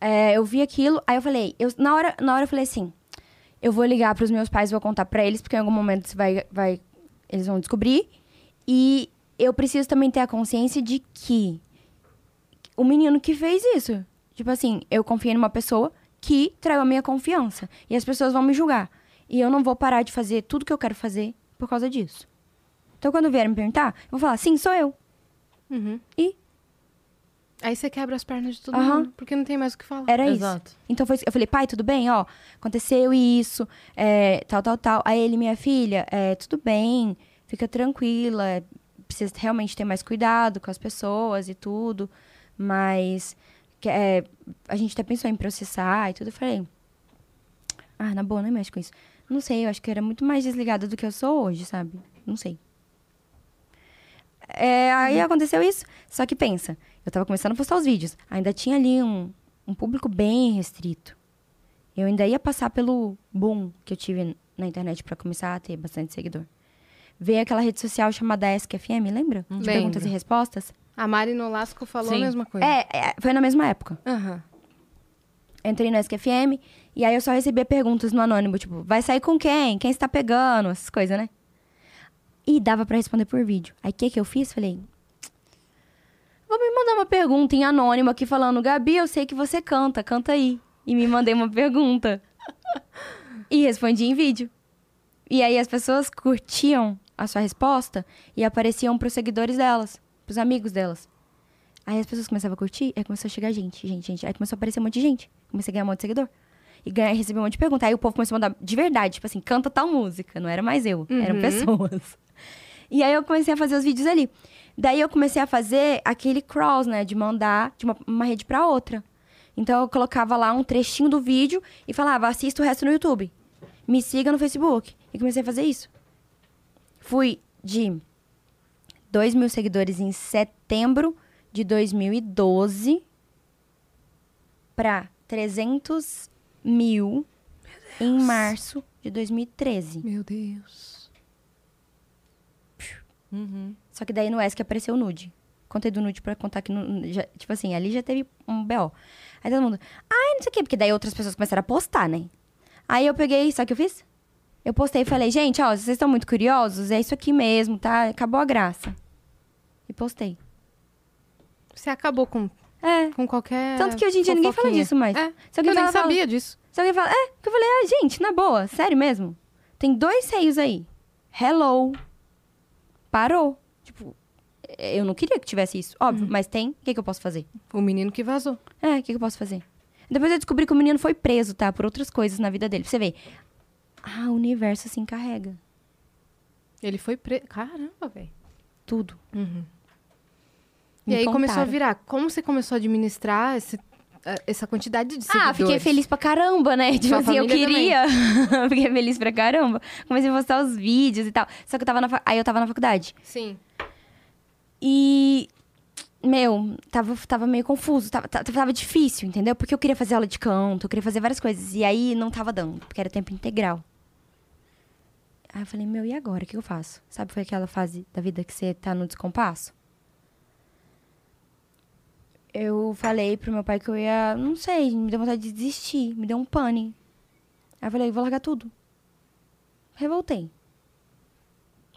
É, eu vi aquilo, aí eu falei, eu, na, hora, na hora eu falei assim: eu vou ligar pros meus pais, vou contar pra eles, porque em algum momento vai, vai, eles vão descobrir. E eu preciso também ter a consciência de que o menino que fez isso. Tipo assim, eu confiei numa pessoa que traiu a minha confiança. E as pessoas vão me julgar. E eu não vou parar de fazer tudo que eu quero fazer por causa disso. Então, quando vierem me perguntar, eu vou falar, sim, sou eu. Uhum. E Aí você quebra as pernas de todo Aham. mundo, porque não tem mais o que falar. era isso. Exato. Então foi, isso. eu falei, pai, tudo bem? Ó, aconteceu isso, é, tal, tal, tal. Aí ele, minha filha, é, tudo bem, fica tranquila, é, precisa realmente ter mais cuidado com as pessoas e tudo, mas que- é, a gente até pensou em processar e tudo. Eu falei, ah, na boa, não mexe com isso. Não sei, eu acho que eu era muito mais desligada do que eu sou hoje, sabe? Não sei. É, aí aconteceu isso. Só que pensa, eu tava começando a postar os vídeos. Ainda tinha ali um, um público bem restrito. Eu ainda ia passar pelo boom que eu tive na internet pra começar a ter bastante seguidor. Veio aquela rede social chamada ESC-FM, lembra? De Lembro. perguntas e respostas. A Mari Nolasco falou Sim. a mesma coisa. É, é, foi na mesma época. Aham. Entrei no ESC-FM E aí eu só recebia perguntas no anônimo, tipo, vai sair com quem? Quem está pegando? Essas coisas, né? E dava pra responder por vídeo. Aí o que que eu fiz? Falei, vou me mandar uma pergunta em anônimo aqui falando, Gabi, eu sei que você canta, canta aí. E me mandei uma pergunta. e respondi em vídeo. E aí as pessoas curtiam a sua resposta e apareciam pros seguidores delas, pros amigos delas. Aí as pessoas começavam a curtir, aí começou a chegar gente, gente, gente. Aí começou a aparecer um monte de gente. Comecei a ganhar um monte de seguidor. E ganhar, receber um monte de pergunta. Aí o povo começou a mandar de verdade, tipo assim, canta tal música. Não era mais eu, eram pessoas. E aí eu comecei a fazer os vídeos ali. Daí eu comecei a fazer aquele cross, né? De mandar de uma, uma rede pra outra. Então eu colocava lá um trechinho do vídeo e falava, assista o resto no YouTube. Me siga no Facebook. E comecei a fazer isso. Fui de 2 mil seguidores em setembro de 2012 para 300 mil em março de 2013. Meu Deus. Só que daí no ESC apareceu o nude. Contei do nude pra contar que, no, já- tipo assim, ali já teve um BO. Aí todo mundo, ai, não sei o quê, porque daí outras pessoas começaram a postar, né? Aí eu peguei, sabe o que eu fiz? Eu postei e falei, gente, ó, vocês estão muito curiosos, é isso aqui mesmo, tá? Acabou a graça. E postei. Você acabou com, É. com qualquer. Tanto que hoje em dia ninguém fala disso mais. É. Eu nem fala, fala- sabia disso. Se alguém fala, é, que eu falei, ah, gente, na boa, sério mesmo. Tem dois seios aí. Hello. Parou. Tipo, eu não queria que tivesse isso, óbvio, mas tem. O que, que eu posso fazer? O menino que vazou. É, o que, que eu posso fazer? Depois eu descobri que o menino foi preso, tá? Por outras coisas na vida dele. Pra você ver. Ah, o universo se encarrega. Ele foi preso. Caramba, velho. Tudo. E Me aí começou a contaram. virar. Como você começou a administrar esse- essa quantidade de seguidores? Ah, fiquei feliz pra caramba, né? Tipo Sua assim, eu queria. fiquei feliz pra caramba. Comecei a postar os vídeos e tal. Só que eu tava na fa... Aí eu tava na faculdade. Sim. E. Meu, tava, tava meio confuso, tava, tava, tava difícil, entendeu? Porque eu queria fazer aula de canto, eu queria fazer várias coisas. E aí não tava dando, porque era tempo integral. Aí eu falei, meu, e agora? O que eu faço? Sabe, foi aquela fase da vida que você tá no descompasso? Eu falei pro meu pai que eu ia, não sei, me deu vontade de desistir, me deu um pane. Aí eu falei, vou largar tudo. Revoltei.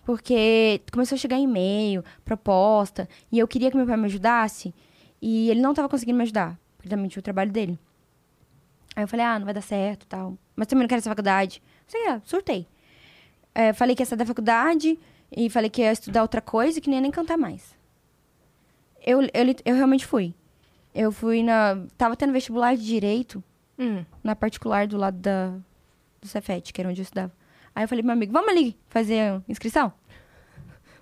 Porque começou a chegar e-mail, proposta, e eu queria que meu pai me ajudasse, e ele não tava conseguindo me ajudar, porque também tinha o trabalho dele. Aí eu falei, ah, não vai dar certo tal. Mas também não quero essa faculdade. Sei lá, surtei. É, falei que ia sair da faculdade, e falei que ia estudar outra coisa, que nem nem cantar mais. Eu, eu, eu realmente fui. Eu fui na. Tava tendo vestibular de direito, Hum. na particular do lado da, do Cefet, que era onde eu estudava. Aí eu falei pro meu amigo, vamos ali fazer inscrição?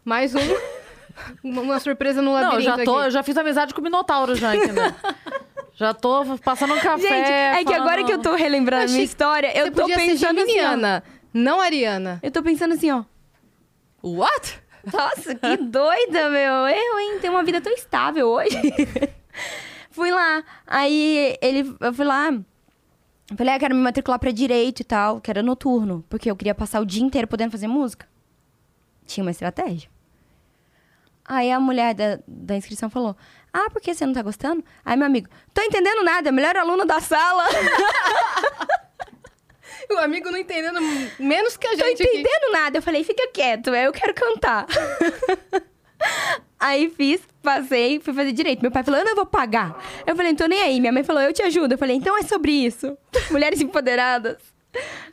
Mais um. uma, surpresa no Não, eu labirinto já tô, eu aqui. já fiz amizade com o Minotauro já, entendeu? já tô passando um café. Gente, é que agora falando- que eu tô relembrando a minha história, eu Você tô podia ser pensando assim, ó. não ariana. Eu tô pensando assim, ó. What? Nossa, que doida, meu. Eu, hein? Tenho uma vida tão estável hoje. fui lá. Aí ele. Eu fui lá. Falei, ah, quero me matricular pra direito e tal, que era noturno. Porque eu queria passar o dia inteiro podendo fazer música. Tinha uma estratégia. Aí a mulher da, da inscrição falou: Ah, por que você não tá gostando? Aí meu amigo, tô entendendo nada, é melhor aluno da sala. O amigo não entendendo menos que a tô gente aqui. entendendo nada. Eu falei, fica quieto, eu quero cantar. aí fiz, passei, fui fazer direito. Meu pai falou, eu não vou pagar. Eu falei, não tô nem aí. Minha mãe falou, eu te ajudo. Eu falei, então é sobre isso. Mulheres empoderadas.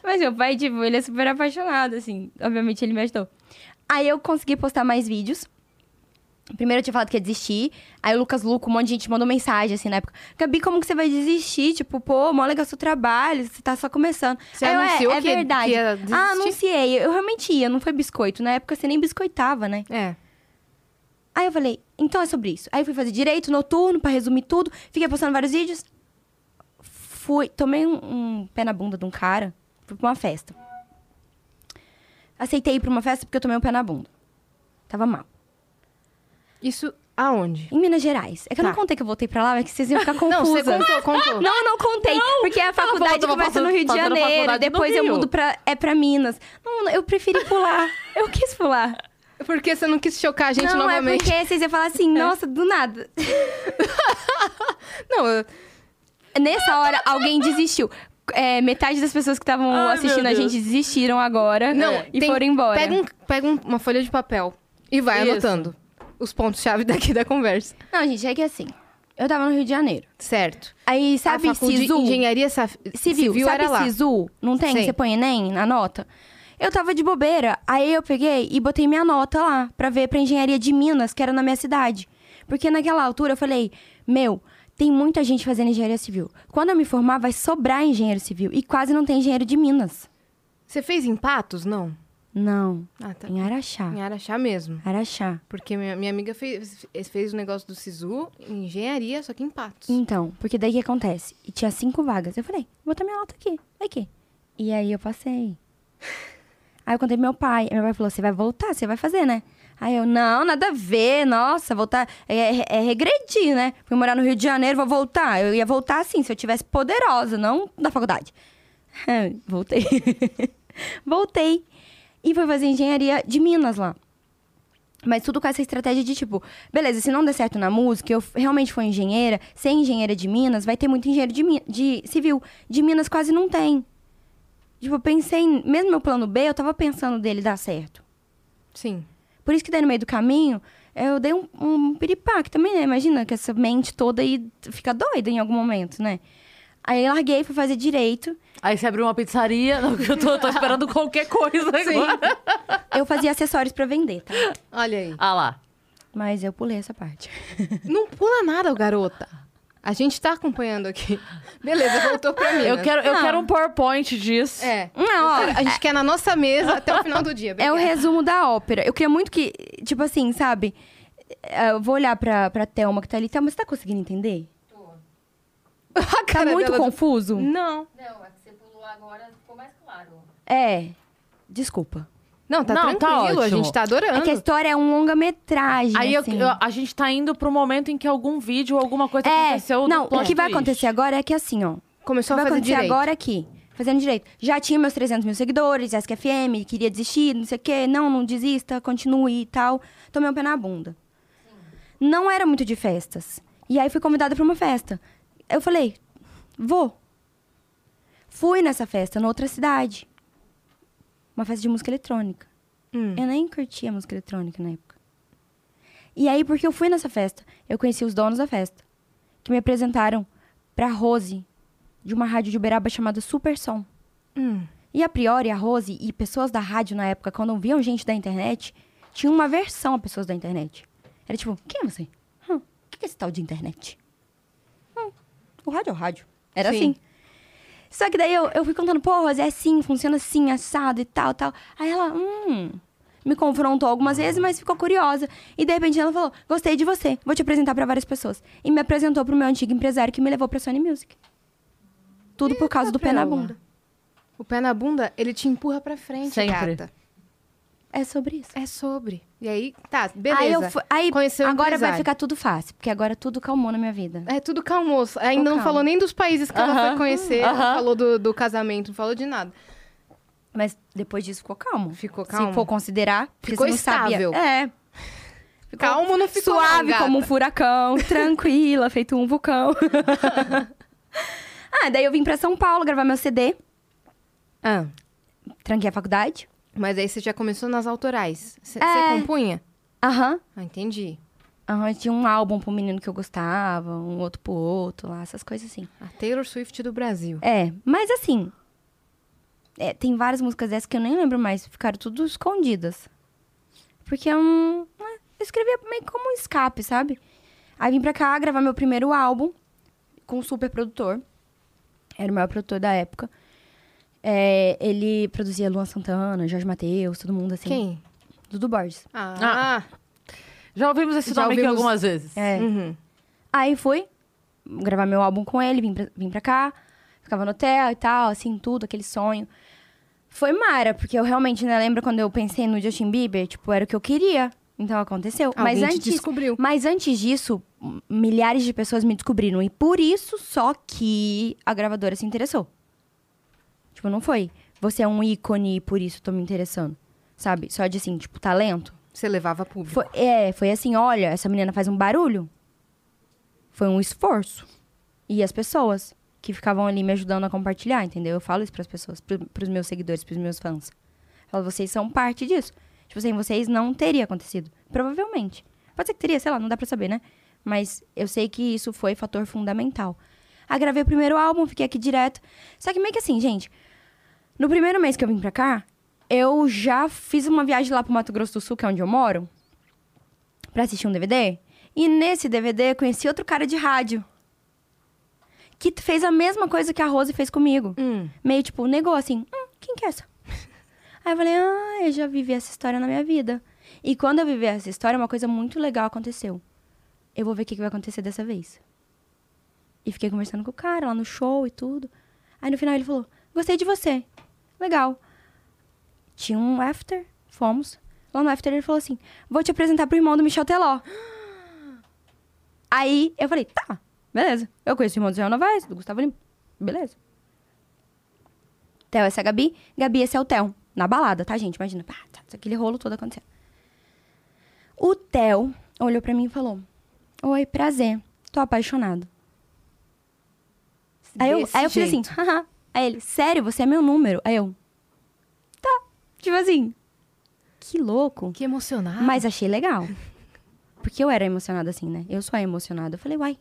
Mas meu pai, tipo, ele é super apaixonado, assim. Obviamente, ele me ajudou. Aí eu consegui postar mais vídeos. Primeiro eu tinha falado que ia desistir. Aí o Lucas Luco, um monte de gente mandou mensagem, assim, na época. Gabi, como que você vai desistir? Tipo, pô, mó legal seu trabalho, você tá só começando. Você Aí eu, anunciou é, é que- verdade. que ia desistir? ah, anunciei. Eu realmente ia, não foi biscoito. Na época você nem biscoitava, né? É. Aí eu falei, então é sobre isso. Aí eu fui fazer direito noturno, pra resumir tudo. Fiquei postando vários vídeos. Fui, tomei um, um pé na bunda de um cara. Fui pra uma festa. Aceitei ir pra uma festa porque eu tomei um pé na bunda. Tava mal. Isso aonde? Em Minas Gerais. É que eu não Tá. contei que eu voltei pra lá, é que vocês iam ficar Não, confusas. você contou, contou. Não, eu não contei. porque a faculdade começa no Rio de Janeiro. Depois eu Rio. mudo pra, é pra Minas. Não, eu preferi pular. eu quis pular. Porque você não quis chocar a gente não, novamente. é porque vocês iam falar assim, nossa, do nada. Não, eu- Nessa hora, alguém desistiu. é, metade das pessoas que estavam assistindo a gente desistiram agora Não, e tem- foram embora. Pega, um- pega um- uma folha de papel e vai Isso. anotando os pontos-chave daqui da conversa. Não, gente, é que assim, eu tava no Rio de Janeiro. Certo. Aí, sabe, a de engenharia Saf- Civil, civil sabe era lá. Sisu? Não tem? Sei. Você põe Enem na nota? Eu tava de bobeira, aí eu peguei e botei minha nota lá pra ver pra engenharia de Minas, que era na minha cidade. Porque naquela altura eu falei, meu, tem muita gente fazendo engenharia civil. Quando eu me formar, vai sobrar engenheiro civil. E quase não tem engenheiro de Minas. Você fez em Patos? Não. Não, Ah, tá. em Araxá. Em Araxá mesmo. Araxá. Porque minha, minha amiga fez, fez o negócio do Sisu em engenharia, só que em Patos. Então, porque daí o que acontece? E tinha cinco vagas. Eu falei, vou botar minha nota aqui. Aqui. E aí eu passei. Aí eu contei pro meu pai. Meu pai falou, você vai voltar, você vai fazer, né? Aí eu, não, nada a ver, nossa, voltar. É, é- é regredir, né? Fui morar no Rio de Janeiro, vou voltar. Eu ia voltar assim, se eu tivesse poderosa, não da faculdade. Voltei. Voltei. E fui fazer engenharia de Minas lá. Mas tudo com essa estratégia de tipo, beleza, se não der certo na música, eu realmente for engenheira, ser engenheira de Minas, vai ter muito engenheiro de, de civil. De Minas quase não tem. Tipo, eu pensei, mesmo meu plano B, eu tava pensando dele dar certo. Sim. Por isso que daí no meio do caminho, eu dei um, um piripaque também, né? Imagina que essa mente toda aí fica doida em algum momento, né? Aí eu larguei, fui fazer direito. Aí você abriu uma pizzaria. Não, eu tô, tô esperando qualquer coisa agora. Eu fazia acessórios pra vender, tá? Olha aí. Ah lá. Mas eu pulei essa parte. Não pula nada, garota. A gente tá acompanhando aqui. Beleza, voltou pra mim. Eu quero, eu quero um PowerPoint disso. É. Não, ó, a gente quer na nossa mesa até o final do dia. É o Obrigada. resumo da ópera. Eu queria muito que, tipo assim, sabe? Eh, Eu vou olhar pra, pra Thelma que tá ali. Thelma, você tá conseguindo entender? A Tá muito confuso? Não. Não, é que você pulou agora, ficou mais claro. É. Desculpa. Não, tá Não, tá tranquilo. a ótimo. gente tá adorando. É que a história é um longa-metragem. Aí eu- assim. eu- a gente tá indo pro momento em que algum vídeo ou alguma coisa É, aconteceu. não, do o que vai twist. acontecer agora é que assim, ó. Começou a vai fazer acontecer direito. agora aqui. Fazendo direito. Já tinha meus 300 mil seguidores, Ask FM, queria desistir, não sei o quê. Não, não desista, continue e tal. Tomei um pé na bunda. Não era muito de festas. E aí fui convidada pra uma festa. Eu falei, vou. Fui nessa festa, noutra cidade. Uma festa de música eletrônica. Hum. Eu nem curtia música eletrônica na época. E aí, porque eu fui nessa festa, eu conheci os donos da festa. Que me apresentaram pra Rose, de uma rádio de Uberaba chamada Super Som. Hum. E a priori, a Rose e pessoas da rádio na época, quando viam gente da internet, tinham uma versão a pessoas da internet. Era tipo, quem é você? Hum, o que é esse tal de internet? Hum, o rádio é o rádio. Era Sim. assim. Só que daí eu, eu fui contando, pô, Rose, é assim, funciona assim, assado e tal, tal. Aí ela, hum, me confrontou algumas vezes, mas ficou curiosa. E de repente ela falou, gostei de você, vou te apresentar pra várias pessoas. E me apresentou pro meu antigo empresário que me levou pra Sony Music. Tudo por causa do pé na bunda. O pé na bunda, ele te empurra pra frente, Sempre. gata. É sobre isso. É sobre. E aí, tá, beleza. Aí, eu fu- aí Conheceu o agora vai empresário. ficar tudo fácil, porque agora tudo calmou na minha vida. É tudo calmo. Ainda não calmo. falou nem dos países que ela Aham. foi conhecer. Não Aham. falou do, do casamento, não falou de nada. Mas depois disso ficou calmo. Ficou calmo? Se for considerar. porque Ficou você não sabia- estável. É. Ficou Calmo não ficou Suave como um furacão, tranquila, feito um vulcão. ah, daí eu vim pra São Paulo gravar meu CD. Ah, Tranquei a faculdade. Mas aí você já começou nas autorais. Você É. compunha? Aham. Ah, entendi. Aham, tinha um álbum pro menino que eu gostava, um outro pro outro lá, essas coisas assim. A Taylor Swift do Brasil. É, mas assim. é, tem várias músicas dessas que eu nem lembro mais, ficaram tudo escondidas. Porque eu não. é, Eu escrevia meio como um escape, sabe? Aí vim pra cá gravar meu primeiro álbum com um super produtor. Era o maior produtor da época. É, ele produzia Luan Santana, Jorge Mateus, todo mundo assim. Quem? Dudu Borges. Ah, Já ouvimos esse Já nome aqui ouvimos- algumas vezes. É. uhum. Aí fui gravar meu álbum com ele, vim pra, vim pra cá, ficava no hotel e tal, assim, tudo, aquele sonho. Foi mara, porque eu realmente, né, lembra quando eu pensei no Justin Bieber? Tipo, era o que eu queria. Então aconteceu. mas Alguém te antes, descobriu. mas antes disso, milhares de pessoas me descobriram. E por isso só que a gravadora se interessou. Tipo, não foi. Você é um ícone e por isso tô me interessando. Sabe? Só de assim, tipo, talento. Você levava público. Foi, é, foi assim, olha, essa menina faz um barulho. Foi um esforço. E as pessoas. que ficavam ali me ajudando a compartilhar, entendeu? Eu falo isso pras pessoas, pro, pros meus seguidores, pros meus fãs. Eu falo, vocês são parte disso. Tipo assim, vocês não teria acontecido. Provavelmente. Pode ser que teria, sei lá, não dá pra saber, né? Mas eu sei que isso foi fator fundamental. Aí gravei o primeiro álbum, fiquei aqui direto. Só que meio que assim, gente, no primeiro mês que eu vim pra cá, eu já fiz uma viagem lá pro Mato Grosso do Sul, que é onde eu moro, pra assistir um DVD. E nesse DVD eu conheci outro cara de rádio. Que fez a mesma coisa que a Rose fez comigo. Hum. Meio tipo, negou assim, hum, quem que é essa? Aí eu falei, ah, eu já vivi essa história na minha vida. E quando eu vivi essa história, uma coisa muito legal aconteceu. Eu vou ver o que, que vai acontecer dessa vez. E fiquei conversando com o cara lá no show e tudo. Aí no final ele falou, gostei de você. Legal. Tinha um after, fomos. Lá no after ele falou assim, vou te apresentar pro irmão do Michel Teló. Aí eu falei, tá, beleza. Eu conheço o irmão do Zé Novaes, do Gustavo Lima. Beleza. Theo, essa é a Gabi. Gabi, esse é o Theo. Na balada, tá, gente? Imagina, pá, tá, aquele rolo todo acontecendo. O Theo olhou pra mim e falou: Oi, prazer. Tô apaixonado. Aí eu, aí eu falei assim, haha. Aí ele, sério, você é meu número? Aí eu, tá. Tipo assim, que louco. Que emocionado. Mas achei legal. Porque eu era emocionada assim, né? Eu sou emocionada. Eu falei, uai,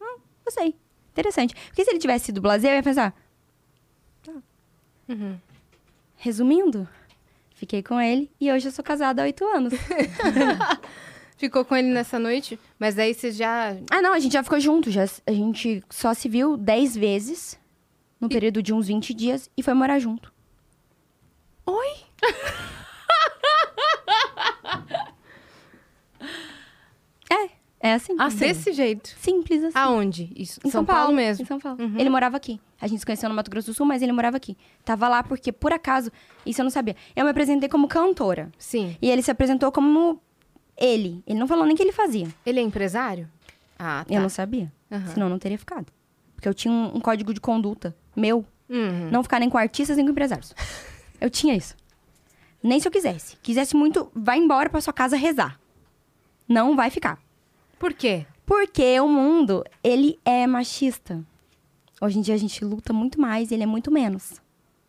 hum, gostei. Interessante. Porque se ele tivesse sido blazer, eu ia pensar. tá. Uhum. Resumindo, fiquei com ele e hoje eu sou casada há oito anos. Ficou com ele nessa noite, mas aí você já. ah, não, a gente já ficou junto. Já, a gente só se viu dez vezes no período de uns 20 dias e foi morar junto. Oi? É, é assim. Assim. Desse jeito. Simples assim. Aonde? Isso. Em São, Paulo, mesmo. Em São Paulo. Uhum. Ele morava aqui. A gente se conheceu no Mato Grosso do Sul, mas ele morava aqui. Tava lá porque, por acaso, isso eu não sabia. Eu me apresentei como cantora. Sim. E ele se apresentou como ele. Ele não falou nem o que ele fazia. Ele é empresário? Ah, tá. Eu não sabia. Aham. Senão eu não teria ficado. Porque eu tinha um, um código de conduta meu. Uhum. Não ficar nem com artistas nem com empresários. Eu tinha isso. Nem se eu quisesse. Quisesse muito, vai embora pra sua casa rezar. Não vai ficar. Por quê? Porque o mundo, ele é machista. Hoje em dia a gente luta muito mais e ele é muito menos,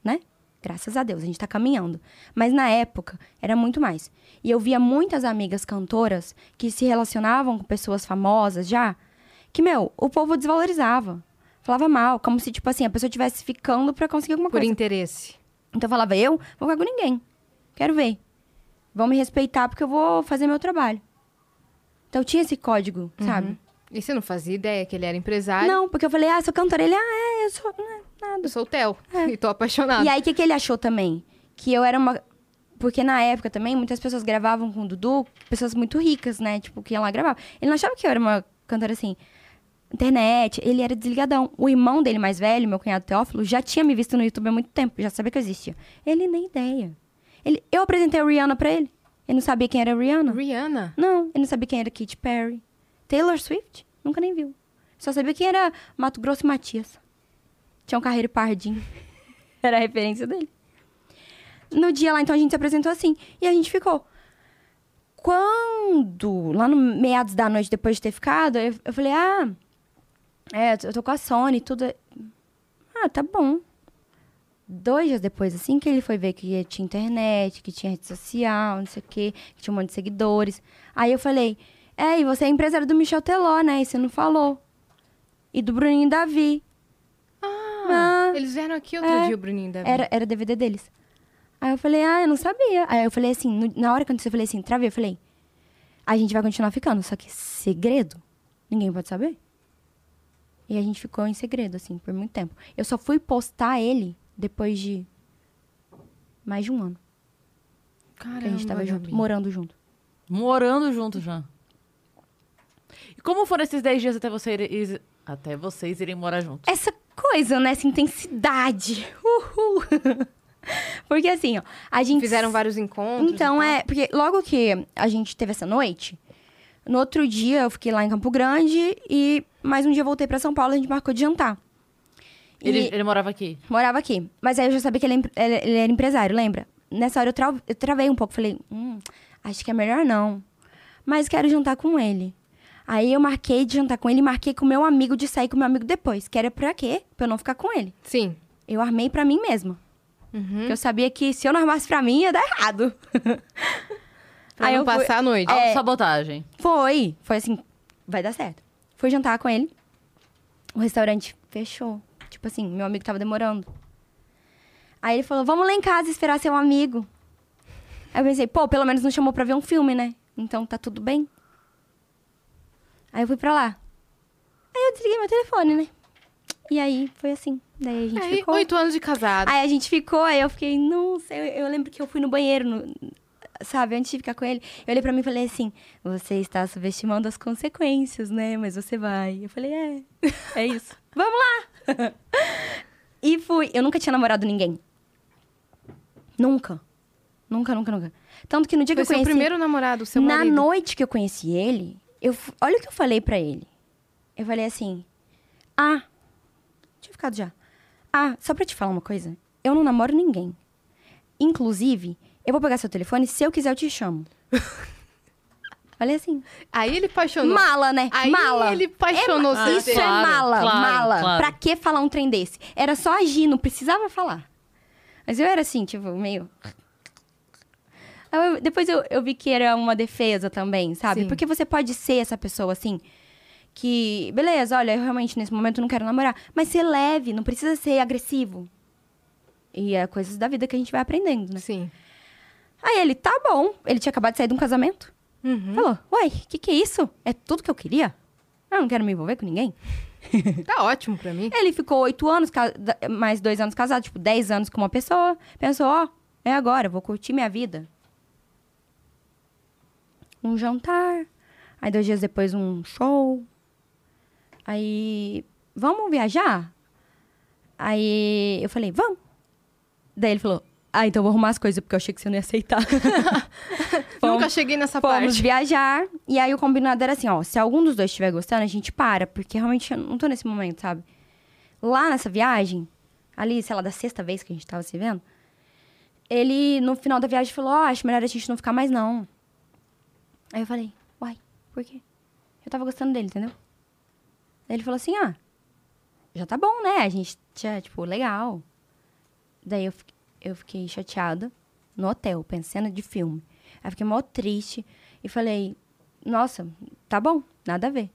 né? Graças a Deus, a gente tá caminhando. Mas na época, era muito mais. E eu via muitas amigas cantoras que se relacionavam com pessoas famosas já, que, meu, o povo desvalorizava. Falava mal, como se, tipo assim, a pessoa estivesse ficando pra conseguir alguma Por coisa. interesse. Então eu falava, eu vou ficar com ninguém. Quero ver. Vão me respeitar porque eu vou fazer meu trabalho. Então eu tinha esse código, sabe? E você não fazia ideia que ele era empresário? Não, porque eu falei, ah, sou cantora. Ele, ah, é, eu sou. Não, nada. Eu sou o Theo. E tô apaixonado. E aí, o que, que ele achou também? Que eu era uma. Porque na época também, muitas pessoas gravavam com o Dudu, pessoas muito ricas, né? Tipo, que iam lá gravar. Ele não achava que eu era uma cantora assim. Internet, ele era desligadão. O irmão dele mais velho, meu cunhado Teófilo, já tinha me visto no YouTube há muito tempo, já sabia que eu existia. Ele nem ideia. Ele, eu apresentei a Rihanna pra ele. Ele não sabia quem era a Rihanna. Rihanna? Não, ele não sabia quem era Katy Perry. Taylor Swift? Nunca nem viu. Só sabia quem era Mato Grosso e Matias. Tinha um carreiro pardinho. era a referência dele. No dia lá, então, a gente se apresentou assim. E a gente ficou. Quando, lá no meados da noite, depois de ter ficado, eu, eu falei, ah, é, eu tô com a Sony e tudo. Ah, tá bom. Dois dias depois, assim, que ele foi ver que tinha internet, que tinha rede social, não sei o quê, que tinha um monte de seguidores. Aí eu falei, é, e você é empresário do Michel Teló, né? E você não falou. E do Bruninho Davi. Ah, eles vieram aqui outro é. dia, o Bruninho da Era, era DVD deles. Aí eu falei, ah, eu não sabia. Aí eu falei assim, no- na hora que aconteceu, eu falei assim, travei, eu falei, a gente vai continuar ficando, só que segredo, ninguém pode saber. E a gente ficou em segredo, assim, por muito tempo. Eu só fui postar ele depois de mais de um ano Caramba, que a gente tava junto, morando junto. Morando junto já. E como foram esses 10 dias até, você ir- até vocês irem morar juntos? Essa coisa, né? Essa intensidade. Uhul. Porque assim, ó, a gente Fizeram vários encontros. Então, é, porque logo que a gente teve essa noite, no outro dia eu fiquei lá em Campo Grande e mais um dia eu voltei pra São Paulo e a gente marcou de jantar. Ele, ele morava aqui. morava aqui. Mas aí eu já sabia que ele, é ele- ele era empresário, lembra? Nessa hora eu, tra- eu travei um pouco, falei, hum, acho que é melhor não. Mas quero jantar com ele. Aí eu marquei de jantar com ele e marquei com o meu amigo de sair com o meu amigo depois. Que era pra quê? Pra eu não ficar com ele. Sim. Eu armei pra mim mesma. Uhum. Porque eu sabia que se eu não armasse pra mim, ia dar errado. Pra Aí não eu fui- passar a noite. É. Sabotagem. Foi. Foi assim, vai dar certo. Fui jantar com ele. O restaurante fechou. Tipo assim, meu amigo tava demorando. Aí ele falou, vamos lá em casa esperar seu amigo. Aí eu pensei, pô, pelo menos não chamou pra ver um filme, né? Então tá tudo bem. Aí eu fui pra lá. Aí eu desliguei meu telefone, né? E aí foi assim. Daí a gente Aí, ficou. oito anos de casado. Aí a gente ficou, aí eu fiquei, nossa, eu, eu lembro que eu fui no banheiro, no- sabe, antes de ficar com ele. Eu olhei pra mim e falei assim: você está subestimando as consequências, né? Mas você vai. Eu falei: é, é isso. Vamos lá! e fui. Eu nunca tinha namorado ninguém. Nunca. Nunca, nunca, nunca. Tanto que no dia Foi que eu seu conheci. primeiro namorado, seu Na marido. noite que eu conheci ele, eu, olha o que eu falei pra ele. Eu falei assim: Ah, tinha ficado já. Ah, só pra te falar uma coisa. Eu não namoro ninguém. Inclusive, eu vou pegar seu telefone, se eu quiser eu te chamo. Falei assim. Aí ele apaixonou. Mala, né? Aí mala. ele apaixonou você. Isso é Claro, mala, claro, mala. claro. Pra que falar um trem desse? Era só agir, não precisava falar. Mas eu era assim, tipo, meio. Eu- depois eu, eu vi que era uma defesa também, sabe? Sim. Porque você pode ser essa pessoa assim. Que, beleza, olha, eu realmente nesse momento não quero namorar. Mas ser leve, não precisa ser agressivo. E é coisas da vida que a gente vai aprendendo, né? Sim. Aí ele, tá bom. Ele tinha acabado de sair de um casamento. Uhum. Falou, uai, o que, que é isso? É tudo que eu queria? Eu não quero me envolver com ninguém. Tá ótimo pra mim. Ele ficou oito anos, mais dois anos casado, tipo, dez anos com uma pessoa. Pensou, ó, é agora, vou curtir minha vida. Um jantar. Aí dois dias depois um show. Aí, vamos viajar? Aí eu falei, vamos. Daí ele falou, ah, então vou arrumar as coisas, porque eu achei que você não ia aceitar. Nunca cheguei nessa Fomos parte. viajar. E aí o combinado era assim, ó. Se algum dos dois estiver gostando, a gente para. Porque realmente eu não tô nesse momento, sabe? Lá nessa viagem, ali, sei lá, da sexta vez que a gente tava se vendo, ele, no final da viagem, falou, ó, acho melhor a gente não ficar mais, não. Aí eu falei, uai, por quê? Eu tava gostando dele, entendeu? Daí ele falou assim, ah, já tá bom, né? A gente tinha, tipo, legal. Daí eu, fi- eu fiquei chateada no hotel, pensando de filme. Aí fiquei mó triste e falei, nossa, tá bom, nada a ver.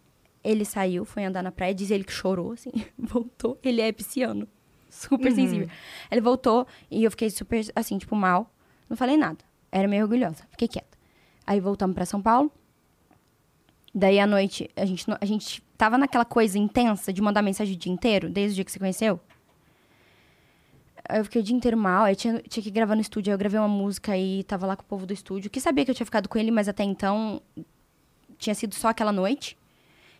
Ele saiu, foi andar na praia, diz ele que chorou, assim, voltou. Ele é pisciano, super sensível. Ele voltou e eu fiquei super, assim, tipo, mal. Não falei nada. Era meio orgulhosa, fiquei quieta. Aí voltamos pra São Paulo. Daí à noite, a gente, a gente tava naquela coisa intensa de mandar mensagem o dia inteiro, desde o dia que você conheceu. Aí eu fiquei o dia inteiro mal, aí tinha, tinha que gravar no estúdio, aí eu gravei uma música e tava lá com o povo do estúdio, que sabia que eu tinha ficado com ele, mas até então tinha sido só aquela noite.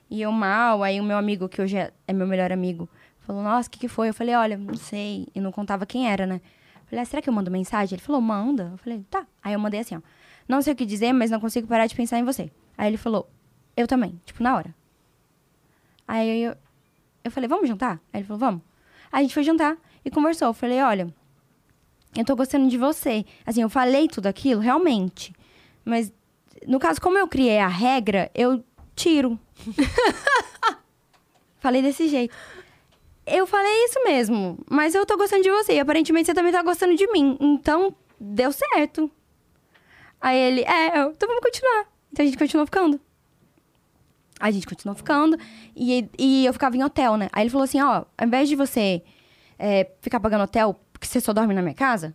E eu mal, aí o meu amigo, que hoje é, é meu melhor amigo, falou, nossa, o que, que foi? Eu falei, olha, não sei, e não contava quem era, né? Eu falei, ah, será que eu mando mensagem? Ele falou, manda. Eu falei, tá. Aí eu mandei assim, ó, não sei o que dizer, mas não consigo parar de pensar em você. Aí ele falou, eu também, tipo, na hora. Aí eu, eu falei, vamos jantar? Aí ele falou, vamos. Aí a gente foi jantar e conversou. Eu falei, olha, eu tô gostando de você. Assim, eu falei tudo aquilo, realmente. Mas, no caso, como eu criei a regra, eu tiro. falei desse jeito. Eu falei isso mesmo, mas eu tô gostando de você. E aparentemente você também tá gostando de mim. Então, deu certo. Aí ele, é, então vamos continuar. Então a gente continuou ficando. A gente continuou ficando e, e eu ficava em hotel, né? Aí ele falou assim, ó, ao invés de você é, ficar pagando hotel porque você só dorme na minha casa,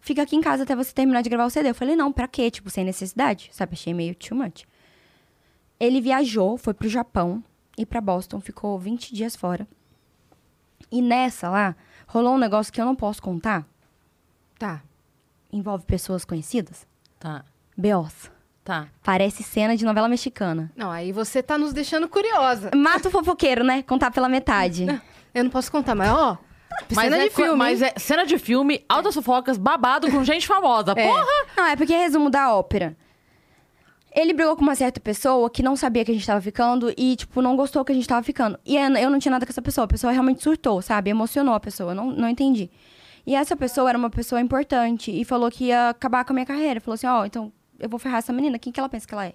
fica aqui em casa até você terminar de gravar o CD. Eu falei, não, pra quê? Tipo, sem necessidade, sabe? Achei meio too much. Ele viajou, foi pro Japão e pra Boston, ficou 20 dias fora. E nessa lá, rolou um negócio que eu não posso contar. Tá. Envolve pessoas conhecidas. Tá, Beos. tá. Parece cena de novela mexicana. Não, aí você tá nos deixando curiosa. Mata o fofoqueiro, né? Contar pela metade. Eu não posso contar, mas ó. Mas cena é, de co- filme. mas é cena de filme, altas fofocas, babado com gente famosa. É. Porra! Não, é porque é resumo da ópera. Ele brigou com uma certa pessoa que não sabia que a gente tava ficando e, tipo, não gostou que a gente tava ficando. E eu não tinha nada com essa pessoa. A pessoa realmente surtou, sabe? Emocionou a pessoa. Eu não, não entendi. E essa pessoa era uma pessoa importante e falou que ia acabar com a minha carreira. Falou assim: ó, então eu vou ferrar essa menina. Quem que ela pensa que ela é?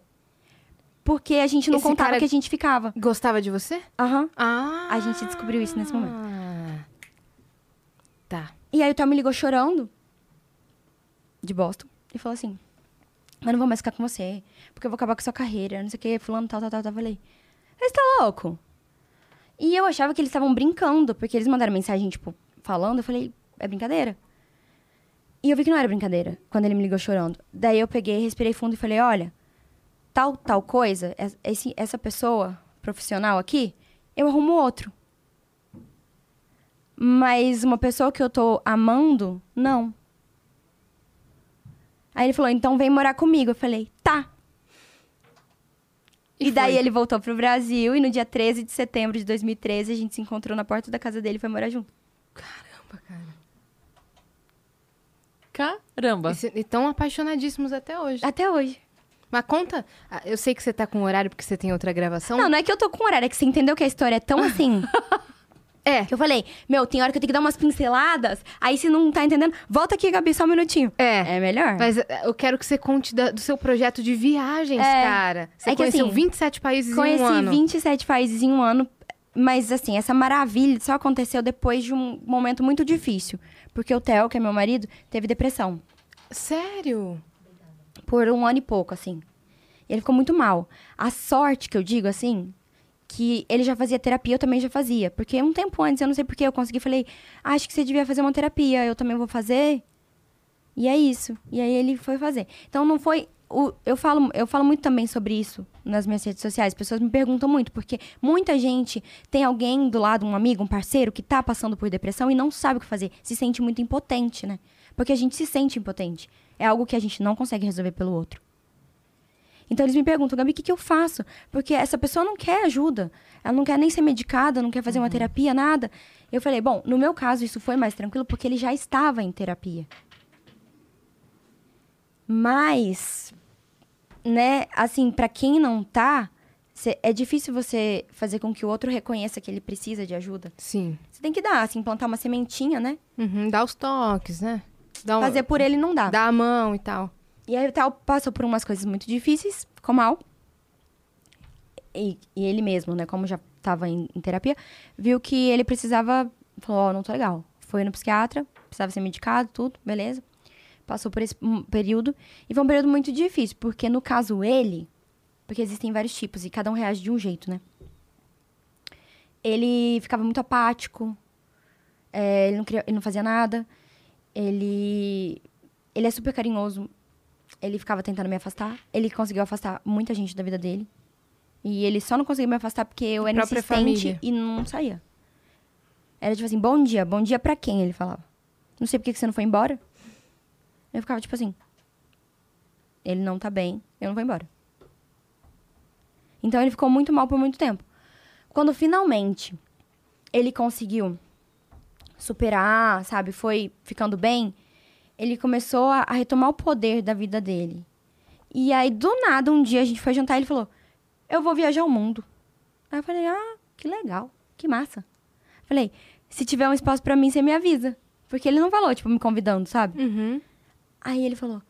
porque a gente não Esse contava cara- que a gente ficava. Gostava de você? Aham. Ah. A gente descobriu isso nesse momento. Tá. E aí o Theo me ligou chorando, de Boston, e falou assim: Eu não vou mais ficar com você, porque eu vou acabar com a sua carreira, não sei o que, fulano, tal, tal, tal. Eu falei: Você tá louco? E eu achava que eles estavam brincando, porque eles mandaram mensagem, tipo, falando. Eu falei: É brincadeira? E eu vi que não era brincadeira, quando ele me ligou chorando. Daí eu peguei, respirei fundo e falei: Olha, tal, tal coisa, es- esse, essa pessoa profissional aqui, eu arrumo outro. Mas uma pessoa que eu tô amando, não. Aí ele falou, então vem morar comigo. Eu falei, tá. E, E daí foi? ele voltou pro Brasil e no dia 13 de setembro de 2013 a gente se encontrou na porta da casa dele e foi morar junto. Caramba, cara. Caramba. E E tão apaixonadíssimos até hoje. Até hoje. Mas conta, ah, eu sei que você tá com horário porque você tem outra gravação. Não, não é que eu tô com horário, é que você entendeu que a história é tão assim. É. Que eu falei, meu, tem hora que eu tenho que dar umas pinceladas, aí se não tá entendendo, volta aqui, Gabi, só um minutinho. É. É melhor? Mas eh, eu quero que você conte da- do seu projeto de viagens, É. cara. Você É que, conheceu assim, 27 países Conheci em um ano. 27 países em um ano, mas assim, essa maravilha só aconteceu depois de um momento muito difícil. Porque o Theo, que é meu marido, teve depressão. Sério? Por um ano e pouco, assim. Ele ficou muito mal. A sorte que eu digo, assim, que ele já fazia terapia, eu também já fazia. Porque um tempo antes, eu não sei porquê, eu consegui, falei, "Ah, acho que você devia fazer uma terapia, eu também vou fazer. E é isso. E aí ele foi fazer. Então não foi. o- eu, falo, eu falo muito também sobre isso nas minhas redes sociais. As pessoas me perguntam muito, porque muita gente tem alguém do lado, um amigo, um parceiro, que tá passando por depressão e não sabe o que fazer. Se sente muito impotente, né? Porque a gente se sente impotente. É algo que a gente não consegue resolver pelo outro. Então eles me perguntam, Gabi, o que, que eu faço? Porque essa pessoa não quer ajuda. Ela não quer nem ser medicada, não quer fazer uma terapia, nada. Eu falei, bom, no meu caso isso foi mais tranquilo porque ele já estava em terapia. Mas, né, assim, pra quem não tá, cê- é difícil você fazer com que o outro reconheça que ele precisa de ajuda. Sim. Você tem que dar, assim, plantar uma sementinha, né? Uhum, dá os toques, né? Dá um- Fazer por ele não dá. Dá a mão e tal. E aí o Theo passou por umas coisas muito difíceis, ficou mal. E, e ele mesmo, né, como já estava em, em terapia, viu que ele precisava. Falou: Ó, não tô legal. Foi no psiquiatra, precisava ser medicado, tudo, beleza. Passou por esse período. E foi um período muito difícil, porque no caso ele. Porque existem vários tipos e cada um reage de um jeito, né? Ele ficava muito apático, é, ele, não queria, ele não fazia nada, ele. Ele é super carinhoso, ele ficava tentando me afastar. Ele conseguiu afastar muita gente da vida dele. E ele só não conseguiu me afastar porque eu era insistente família. e não saía. Era tipo assim, bom dia, bom dia pra quem? Ele falava. Não sei por que você não foi embora. Eu ficava tipo assim. Ele não tá bem, eu não vou embora. Então ele ficou muito mal por muito tempo. Quando finalmente ele conseguiu superar, sabe, foi ficando bem, ele começou a, a retomar o poder da vida dele. E aí, do nada, um dia a gente foi jantar e ele falou: Eu vou viajar o mundo. Aí eu falei: Ah, que legal, que massa. Falei: Se tiver um espaço pra mim, você me avisa. Porque ele não falou, tipo, me convidando, sabe? Uhum. Aí ele falou: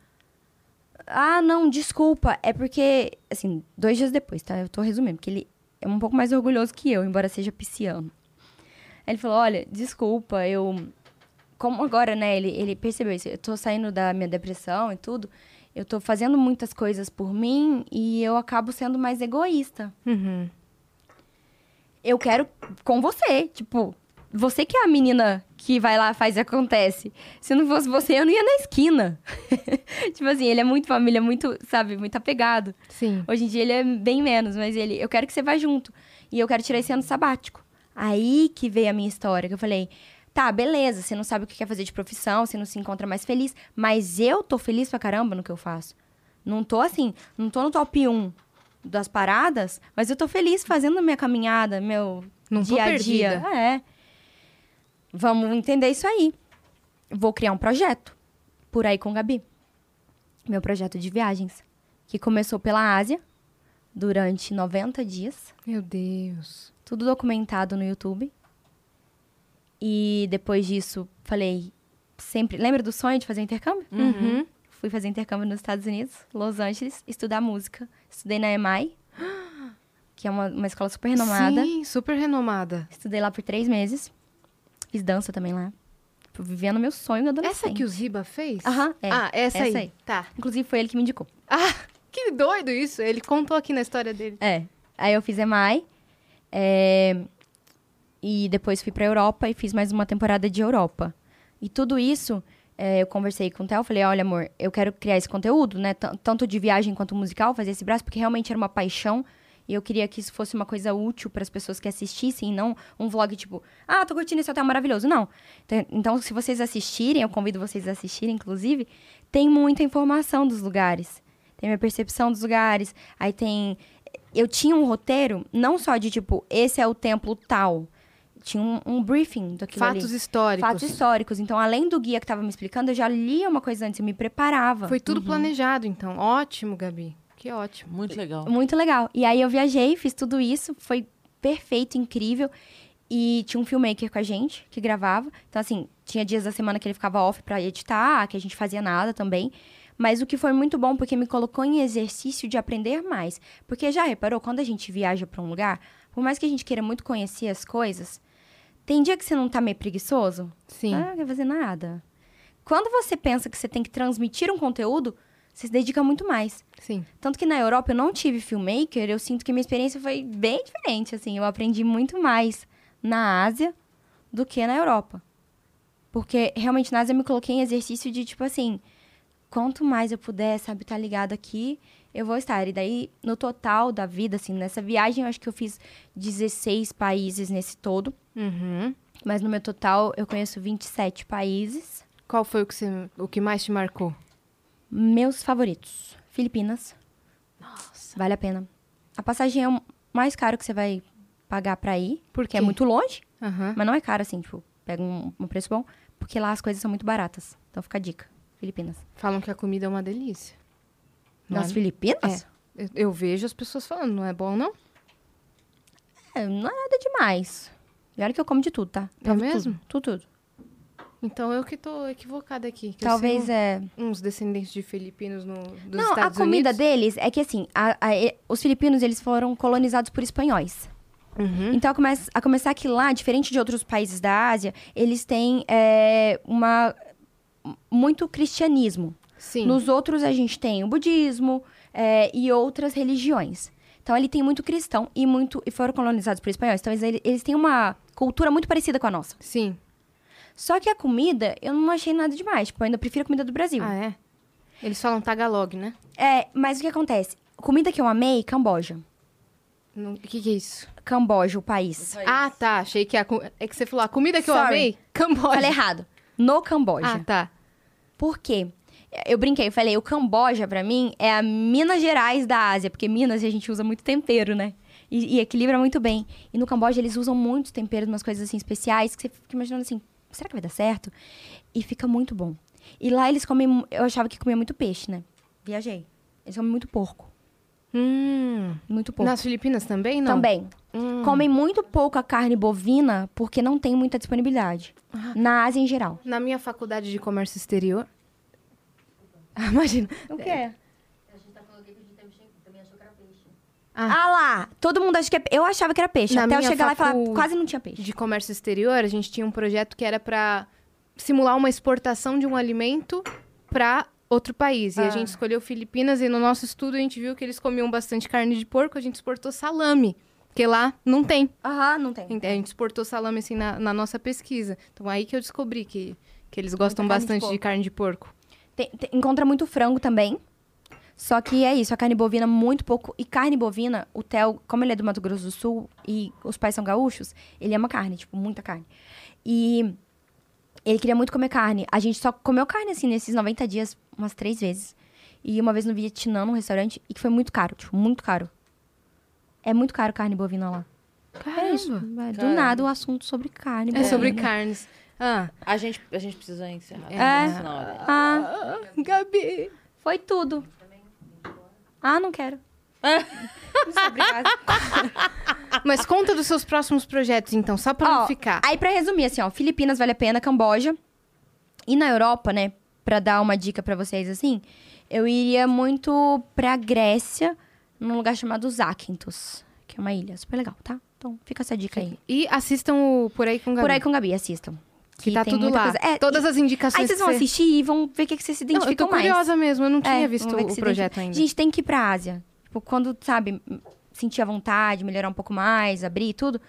Ah, não, desculpa. É porque, assim, dois dias depois, tá? Eu tô resumindo, porque ele é um pouco mais orgulhoso que eu, embora seja pisciano. Aí ele falou: Olha, desculpa, eu. Como agora, né? Ele, ele percebeu isso. Eu tô saindo da minha depressão e tudo. Eu tô fazendo muitas coisas por mim e eu acabo sendo mais egoísta. Uhum. Eu quero com você. Tipo, você que é a menina que vai lá, faz e acontece. Se não fosse você, eu não ia na esquina. tipo assim, ele é muito família, muito, sabe, muito apegado. Sim. Hoje em dia ele é bem menos, mas ele, eu quero que você vá junto. E eu quero tirar esse ano sabático. Aí que veio a minha história, que eu falei, tá, beleza, você não sabe o que quer fazer de profissão, você não se encontra mais feliz, mas eu tô feliz pra caramba no que eu faço. Não tô assim, não tô no top 1 das paradas, mas eu tô feliz fazendo a minha caminhada, meu Não dia a dia. perdida. É. Vamos entender isso aí. Vou criar um projeto por aí com Gabi. Meu projeto de viagens, que começou pela Ásia durante 90 dias, Meu Deus. tudo documentado no YouTube. E depois disso, falei, sempre, lembra do sonho de fazer intercâmbio? Uhum. Fui fazer intercâmbio nos Estados Unidos, Los Angeles, estudar música. Estudei na EMI. que é uma, uma escola super renomada. Sim, super renomada. Estudei lá por três meses. Fiz dança também lá. Vivendo meu sonho adolescente. Essa que o Ziba fez? Aham, é. Ah, essa, Essa aí. aí. Tá. Inclusive, foi ele que me indicou. Ah, que doido isso. Ele contou aqui na história dele. É. Aí eu fiz EMAI. é, E depois fui pra Europa e fiz mais uma temporada de Europa. E tudo isso, é, eu conversei com o Theo, falei, olha, amor, eu quero criar esse conteúdo, né? T- Tanto de viagem quanto musical, fazer esse braço, porque realmente era uma paixão. E eu queria que isso fosse uma coisa útil para as pessoas que assistissem, não um vlog tipo, ah, tô curtindo esse hotel maravilhoso. Não. Então- Então, se vocês assistirem, eu convido vocês a assistirem, inclusive, tem muita informação dos lugares. Tem minha percepção dos lugares. Aí tem. Eu tinha um roteiro, não só de tipo, esse é o templo tal. Tinha um, um briefing daquilo Fatos ali. históricos. Fatos históricos. Então, além do guia que tava me explicando, eu já lia uma coisa antes, eu me preparava. Foi tudo planejado, então. Ótimo, Gabi. Que ótimo. Muito legal. Muito legal. E aí eu viajei, fiz tudo isso, foi perfeito, incrível. E tinha um filmmaker com a gente, que gravava. Então, assim, tinha dias da semana que ele ficava off pra editar, que a gente fazia nada também. Mas o que foi muito bom, porque me colocou em exercício de aprender mais. Porque já reparou, quando a gente viaja pra um lugar, por mais que a gente queira muito conhecer as coisas, tem dia que você não tá meio preguiçoso? Sim. Ah, não quer fazer nada. Quando você pensa que você tem que transmitir um conteúdo, você se dedica muito mais. Sim. Tanto que na Europa eu não tive filmmaker, eu sinto que minha experiência foi bem diferente, assim. Eu aprendi muito mais na Ásia do que na Europa. Porque realmente na Ásia eu me coloquei em exercício de tipo assim, quanto mais eu puder, sabe, estar ligado aqui, eu vou estar. E daí, no total da vida, assim, nessa viagem, eu acho que eu fiz 16 países nesse todo. Uhum. Mas no meu total, eu conheço 27 países. Qual foi o que, você, o que mais te marcou? Meus favoritos. Filipinas. Nossa. Vale a pena. A passagem é o mais caro que você vai pagar pra ir, Por porque é muito longe, Aham. mas não é caro assim, tipo, pega um, um preço bom, porque lá as coisas são muito baratas. Então fica a dica. Filipinas. Falam que a comida é uma delícia. Nas é? Filipinas? Eu, eu vejo as pessoas falando, não é bom, não? É, não é nada demais. E olha que eu como de tudo, tá? Provo mesmo? Tudo, tudo. tudo. Então eu que tô equivocada aqui. Talvez é. uns descendentes de filipinos no, dos não, Estados a comida Unidos. deles é que assim, a- a- os filipinos eles foram colonizados por espanhóis. Uhum. Então, a, come- a começar que lá, diferente de outros países da Ásia, eles têm é, uma muito cristianismo. Sim. Nos outros, a gente tem o budismo é, e outras religiões. Então, ele tem muito cristão e muito e foram colonizados por espanhóis. Então, eles, eles têm uma cultura muito parecida com a nossa. Sim. Só que a comida, eu não achei nada demais. Tipo, eu ainda prefiro a comida do Brasil. Ah, é? Eles falam tagalog, né? É, mas o que acontece? Comida que eu amei, Camboja. Não- O que, que é isso? Camboja, o país. Ah, tá. Achei que a, é que você falou a comida que eu Sorry. amei, Camboja. Falei errado. No Camboja. Ah, tá. Por quê? Eu brinquei, eu falei, o Camboja, pra mim, é a Minas Gerais da Ásia, porque Minas a gente usa muito tempero, né? E, e equilibra muito bem. E no Camboja eles usam muitos temperos, umas coisas assim especiais, que você fica imaginando assim, será que vai dar certo? E fica muito bom. E lá eles comem, eu achava que comia muito peixe, né? Viajei. Eles comem muito porco. Hum. Muito porco. Nas Filipinas também, não? Também. Hum. Comem muito pouco a carne bovina, porque não tem muita disponibilidade. Na Ásia em geral. Na minha faculdade de comércio exterior... Imagina. O quê? A gente tá falando aqui que a gente também- também achou que era peixe. Ah lá! Todo mundo acha que é... Eu achava que era peixe. Na até eu chegar lá e falar, quase não tinha peixe. de comércio exterior, a gente tinha um projeto que era para simular uma exportação de um alimento para outro país. E Ah. a gente escolheu Filipinas e no nosso estudo a gente viu que eles comiam bastante carne de porco, a gente exportou salame, porque lá não tem. Aham, não tem. A gente exportou salame assim na, na nossa pesquisa. Então aí que eu descobri que, que eles gostam Muita carne de bastante de, carne de porco. Tem- tem- encontra muito frango também. Só que é isso, a carne bovina muito pouco. E carne bovina, o Theo, como ele é do Mato Grosso do Sul e os pais são gaúchos, ele ama carne, tipo, muita carne. E ele queria muito comer carne. A gente só comeu carne, assim, nesses 90 dias, umas três vezes. E uma vez no Vietnã, num restaurante, e que foi muito caro, tipo, muito caro. É muito caro carne bovina lá. É isso. Do Caramba. nada o assunto sobre carne É sobre carnes. Ah, A gente, a gente precisa encerrar. É. Hora. Ah, Gabi. foi tudo. Ah, não quero. Obrigada. Mas conta dos seus próximos projetos, então, só pra Ó, não ficar. Aí, pra resumir, assim, ó, Filipinas vale a pena, Camboja. E na Europa, né, pra dar uma dica pra vocês, assim, eu iria muito pra Grécia, num lugar chamado Zakynthos, que que é uma ilha super legal, tá? Então fica essa dica aí. E assistam o Por Aí com Gabi. Por aí com Gabi, assistam. Que tá tudo lá. É, Todas e- as indicações Aí vocês vão você- assistir e vão ver o que, que vocês se Não, eu tô identificam mais. curiosa mesmo, eu não tinha É, visto o projeto ainda. Gente, tem que ir pra Ásia. Tipo, quando, sabe, sentir a vontade, melhorar um pouco mais, abrir tudo.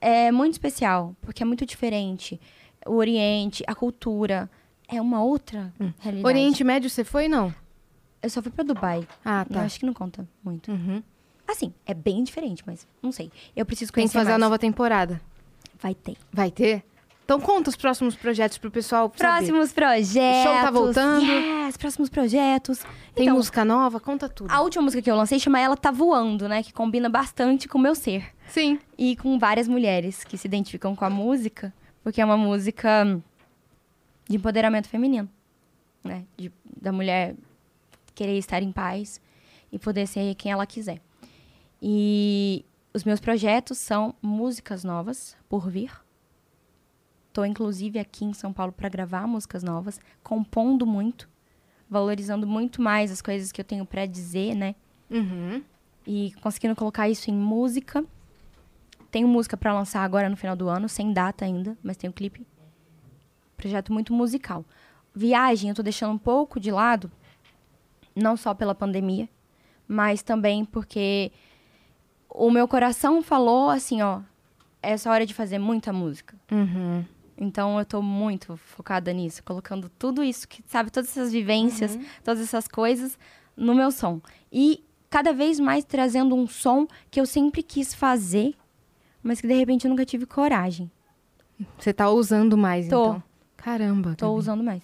É muito especial, porque é muito diferente. O Oriente, a cultura, é uma outra realidade. Hum. Oriente Médio você foi, não? Eu só fui pra Dubai. Ah, Eu tá. acho que não conta muito. Uhum. Assim, é bem diferente, mas não sei. Eu preciso Tem que conhecer fazer a mais. nova temporada. Vai ter. Vai ter? Então conta os próximos projetos pro pessoal saber. Próximos projetos. Show tá voltando. Yes, próximos projetos. Tem então, música nova? Conta tudo. a última música que eu lancei chama Ela Tá Voando, né? Que combina bastante com o meu ser. Sim. E com várias mulheres que se identificam com a música, porque é uma música de empoderamento feminino, né? De- da mulher querer estar em paz e poder ser quem ela quiser. E os meus projetos são músicas novas por vir. Tô inclusive aqui em São Paulo para gravar músicas novas, compondo muito, valorizando muito mais as coisas que eu tenho para dizer, né? Uhum. e conseguindo colocar isso em música. Tenho música pra lançar agora no final do ano, sem data ainda, mas tenho clipe. Projeto muito musical. Viagem eu tô deixando um pouco de lado, não só pela pandemia, mas também porque o meu coração falou assim, ó, essa hora de fazer muita música. Uhum. Então eu tô muito focada nisso, colocando tudo isso que, sabe, todas essas vivências, todas essas coisas no meu som. E cada vez mais trazendo um som que eu sempre quis fazer, mas que de repente eu nunca tive coragem. Você tá usando mais, Tô. então. Caramba. Tô Gabi. usando mais.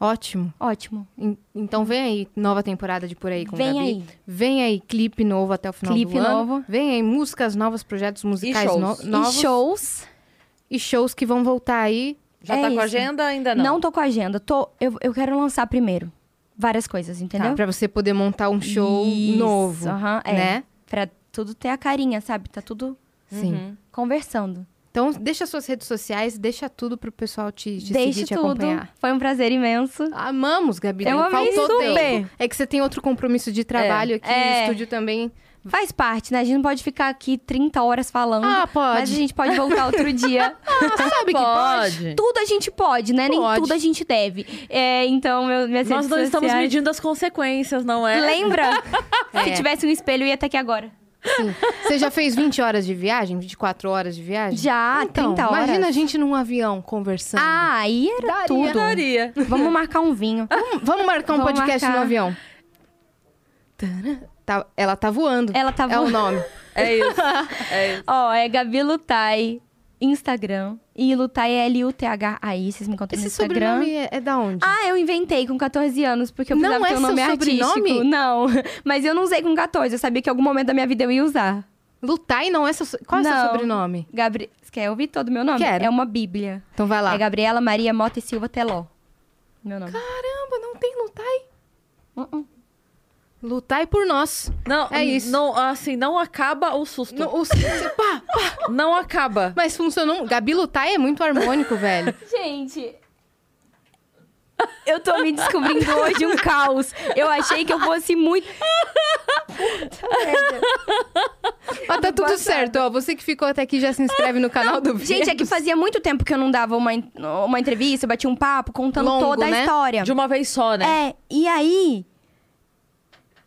Ótimo. Ótimo. En- Então vem aí, nova temporada de Por Aí com Vem Gabi. aí. Vem aí, clipe novo até o final Clipe do ano. novo. Vem aí, músicas novas, projetos musicais shows. no- E novos. E shows. E shows que vão voltar aí. Já É tá com isso. agenda? Ainda não. Não. tô com agenda. Tô, eu, eu quero lançar primeiro. Várias coisas, entendeu? Tá, pra você poder montar um show Isso, novo. aham, é. Né? Pra tudo ter a carinha, sabe? Tá tudo Sim. Uhum. conversando. Então, deixa suas redes sociais, deixa tudo pro pessoal te, te Deixe seguir, te tudo. acompanhar. Foi um prazer imenso. Amamos, Gabi. Eu não amei faltou super. tempo. É que você tem outro compromisso de trabalho aqui, É. estúdio também. Faz parte, né? A gente não pode ficar aqui 30 horas falando. Ah, pode. Mas a gente pode voltar outro dia. Sabe que Pode. tudo a gente pode, né? Nem Pode. tudo a gente deve. É, então, meu, minhas Nós não estamos medindo as consequências, não é? Lembra? É. Se tivesse um espelho, eu ia estar aqui agora. Sim. Você já fez 20 horas de viagem? 24 horas de viagem? Já, então, 30 horas. Imagina a gente num avião conversando. Ah, aí era Daria. tudo. Daria. Vamos marcar um vinho. Vamos, vamos marcar um Vamos podcast marcar. no avião. Tana. Tá- ela tá voando. Ela tá É o voando. nome. É isso. É isso. Ó, é Gabi Lutai, Instagram. E Lutai é L-U-T-H-A-I. Vocês me encontram no Esse Instagram. sobrenome é, é da onde? Ah, eu inventei com 14 anos, porque eu Não precisava ter é um nome seu artístico. sobrenome? Não, mas eu não usei com 14. Eu sabia que em algum momento da minha vida eu ia usar. Lutai não é seu... Qual é o seu Não. sobrenome? Gabri... Você quer ouvir todo o meu nome? Quero. É uma bíblia. Então vai lá. É Gabriela Maria Mota e Silva Teló. Meu nome. Caramba, não tem Lutai. Lutai por nós. Não, É isso. Não, assim, não acaba o susto. No- o- pá, pá. Não acaba. Mas funcionou. Gabi Lutai é muito harmônico, velho. Gente... Eu tô me descobrindo hoje um caos. Eu achei que eu fosse muito... Mas tá tudo certo, ó. Você que ficou até aqui já se inscreve no canal do Gente, é que Vênus. fazia muito tempo que eu não dava uma, uma entrevista, eu batia um papo contando Longo, toda a né? história. De uma vez só, né? É, e aí.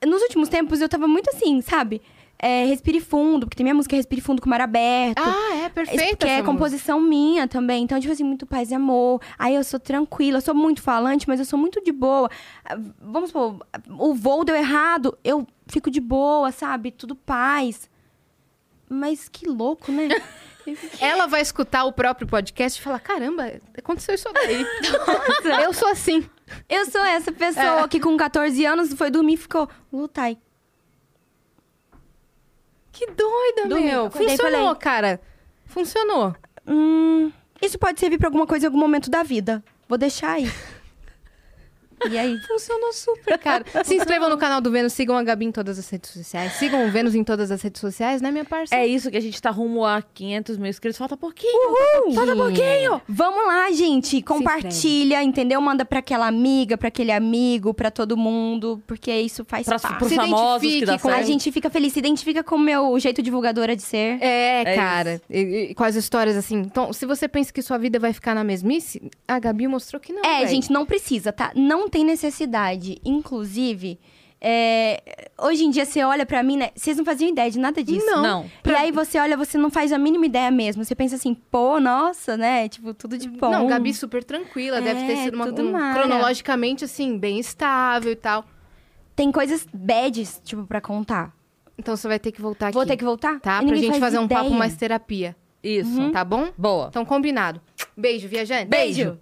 Nos últimos tempos eu tava muito assim, sabe? É, respire fundo, porque tem minha música Respire Fundo com o Mar Aberto. Ah, é perfeito. que é essa composição minha também. Então, tipo assim, muito paz e amor. Aí eu sou tranquila, eu sou muito falante, mas eu sou muito de boa. Ah, Vamos supor, o voo deu errado, eu fico de boa, sabe? Tudo paz. Mas que louco, né? música. Ela vai escutar o próprio podcast e falar: caramba, aconteceu isso daí. Eu sou assim. Eu sou essa pessoa É. que com 14 anos foi dormir e ficou, lutai. Que doida, Dormi, meu. acordei Funcionou, falei- cara. Funcionou. Hum, isso pode servir pra alguma coisa em algum momento da vida. Vou deixar aí. E aí? Funcionou super, cara. Se inscrevam no canal do Vênus, sigam a Gabi em todas as redes sociais. Sigam o Vênus em todas as redes sociais, né, minha parceira? É isso que a gente tá rumo a 500 mil inscritos. Falta pouquinho. Falta pouquinho. Vamos lá, gente. Compartilha, entendeu? Manda pra aquela amiga, pra aquele amigo, pra todo mundo, porque isso faz Pra, parte. pros Se famosos que dá com A gente fica feliz, se identifica com o meu jeito divulgadora de ser. É, É cara. E, e com as histórias assim. Então, se você pensa que sua vida vai ficar na mesmice, a Gabi mostrou que não. É, véi. gente, não precisa, tá? Não tem necessidade. Inclusive, é, hoje em dia você olha pra mim, né? Vocês não faziam ideia de nada disso. Não. Não. E aí você olha, você não faz a mínima ideia mesmo. Você pensa assim, pô, nossa, né? Tipo, tudo de bom. Não, Gabi super tranquila. deve ter É, sido uma, tudo um, cronologicamente, assim, bem estável e tal. Tem coisas bads, tipo, pra contar. Então você vai ter que voltar Vou aqui. ter que voltar? Tá? E Pra gente faz fazer um papo ideia. mais terapia. Isso. Tá bom? Boa. Então, combinado. Beijo, viajante. Beijo.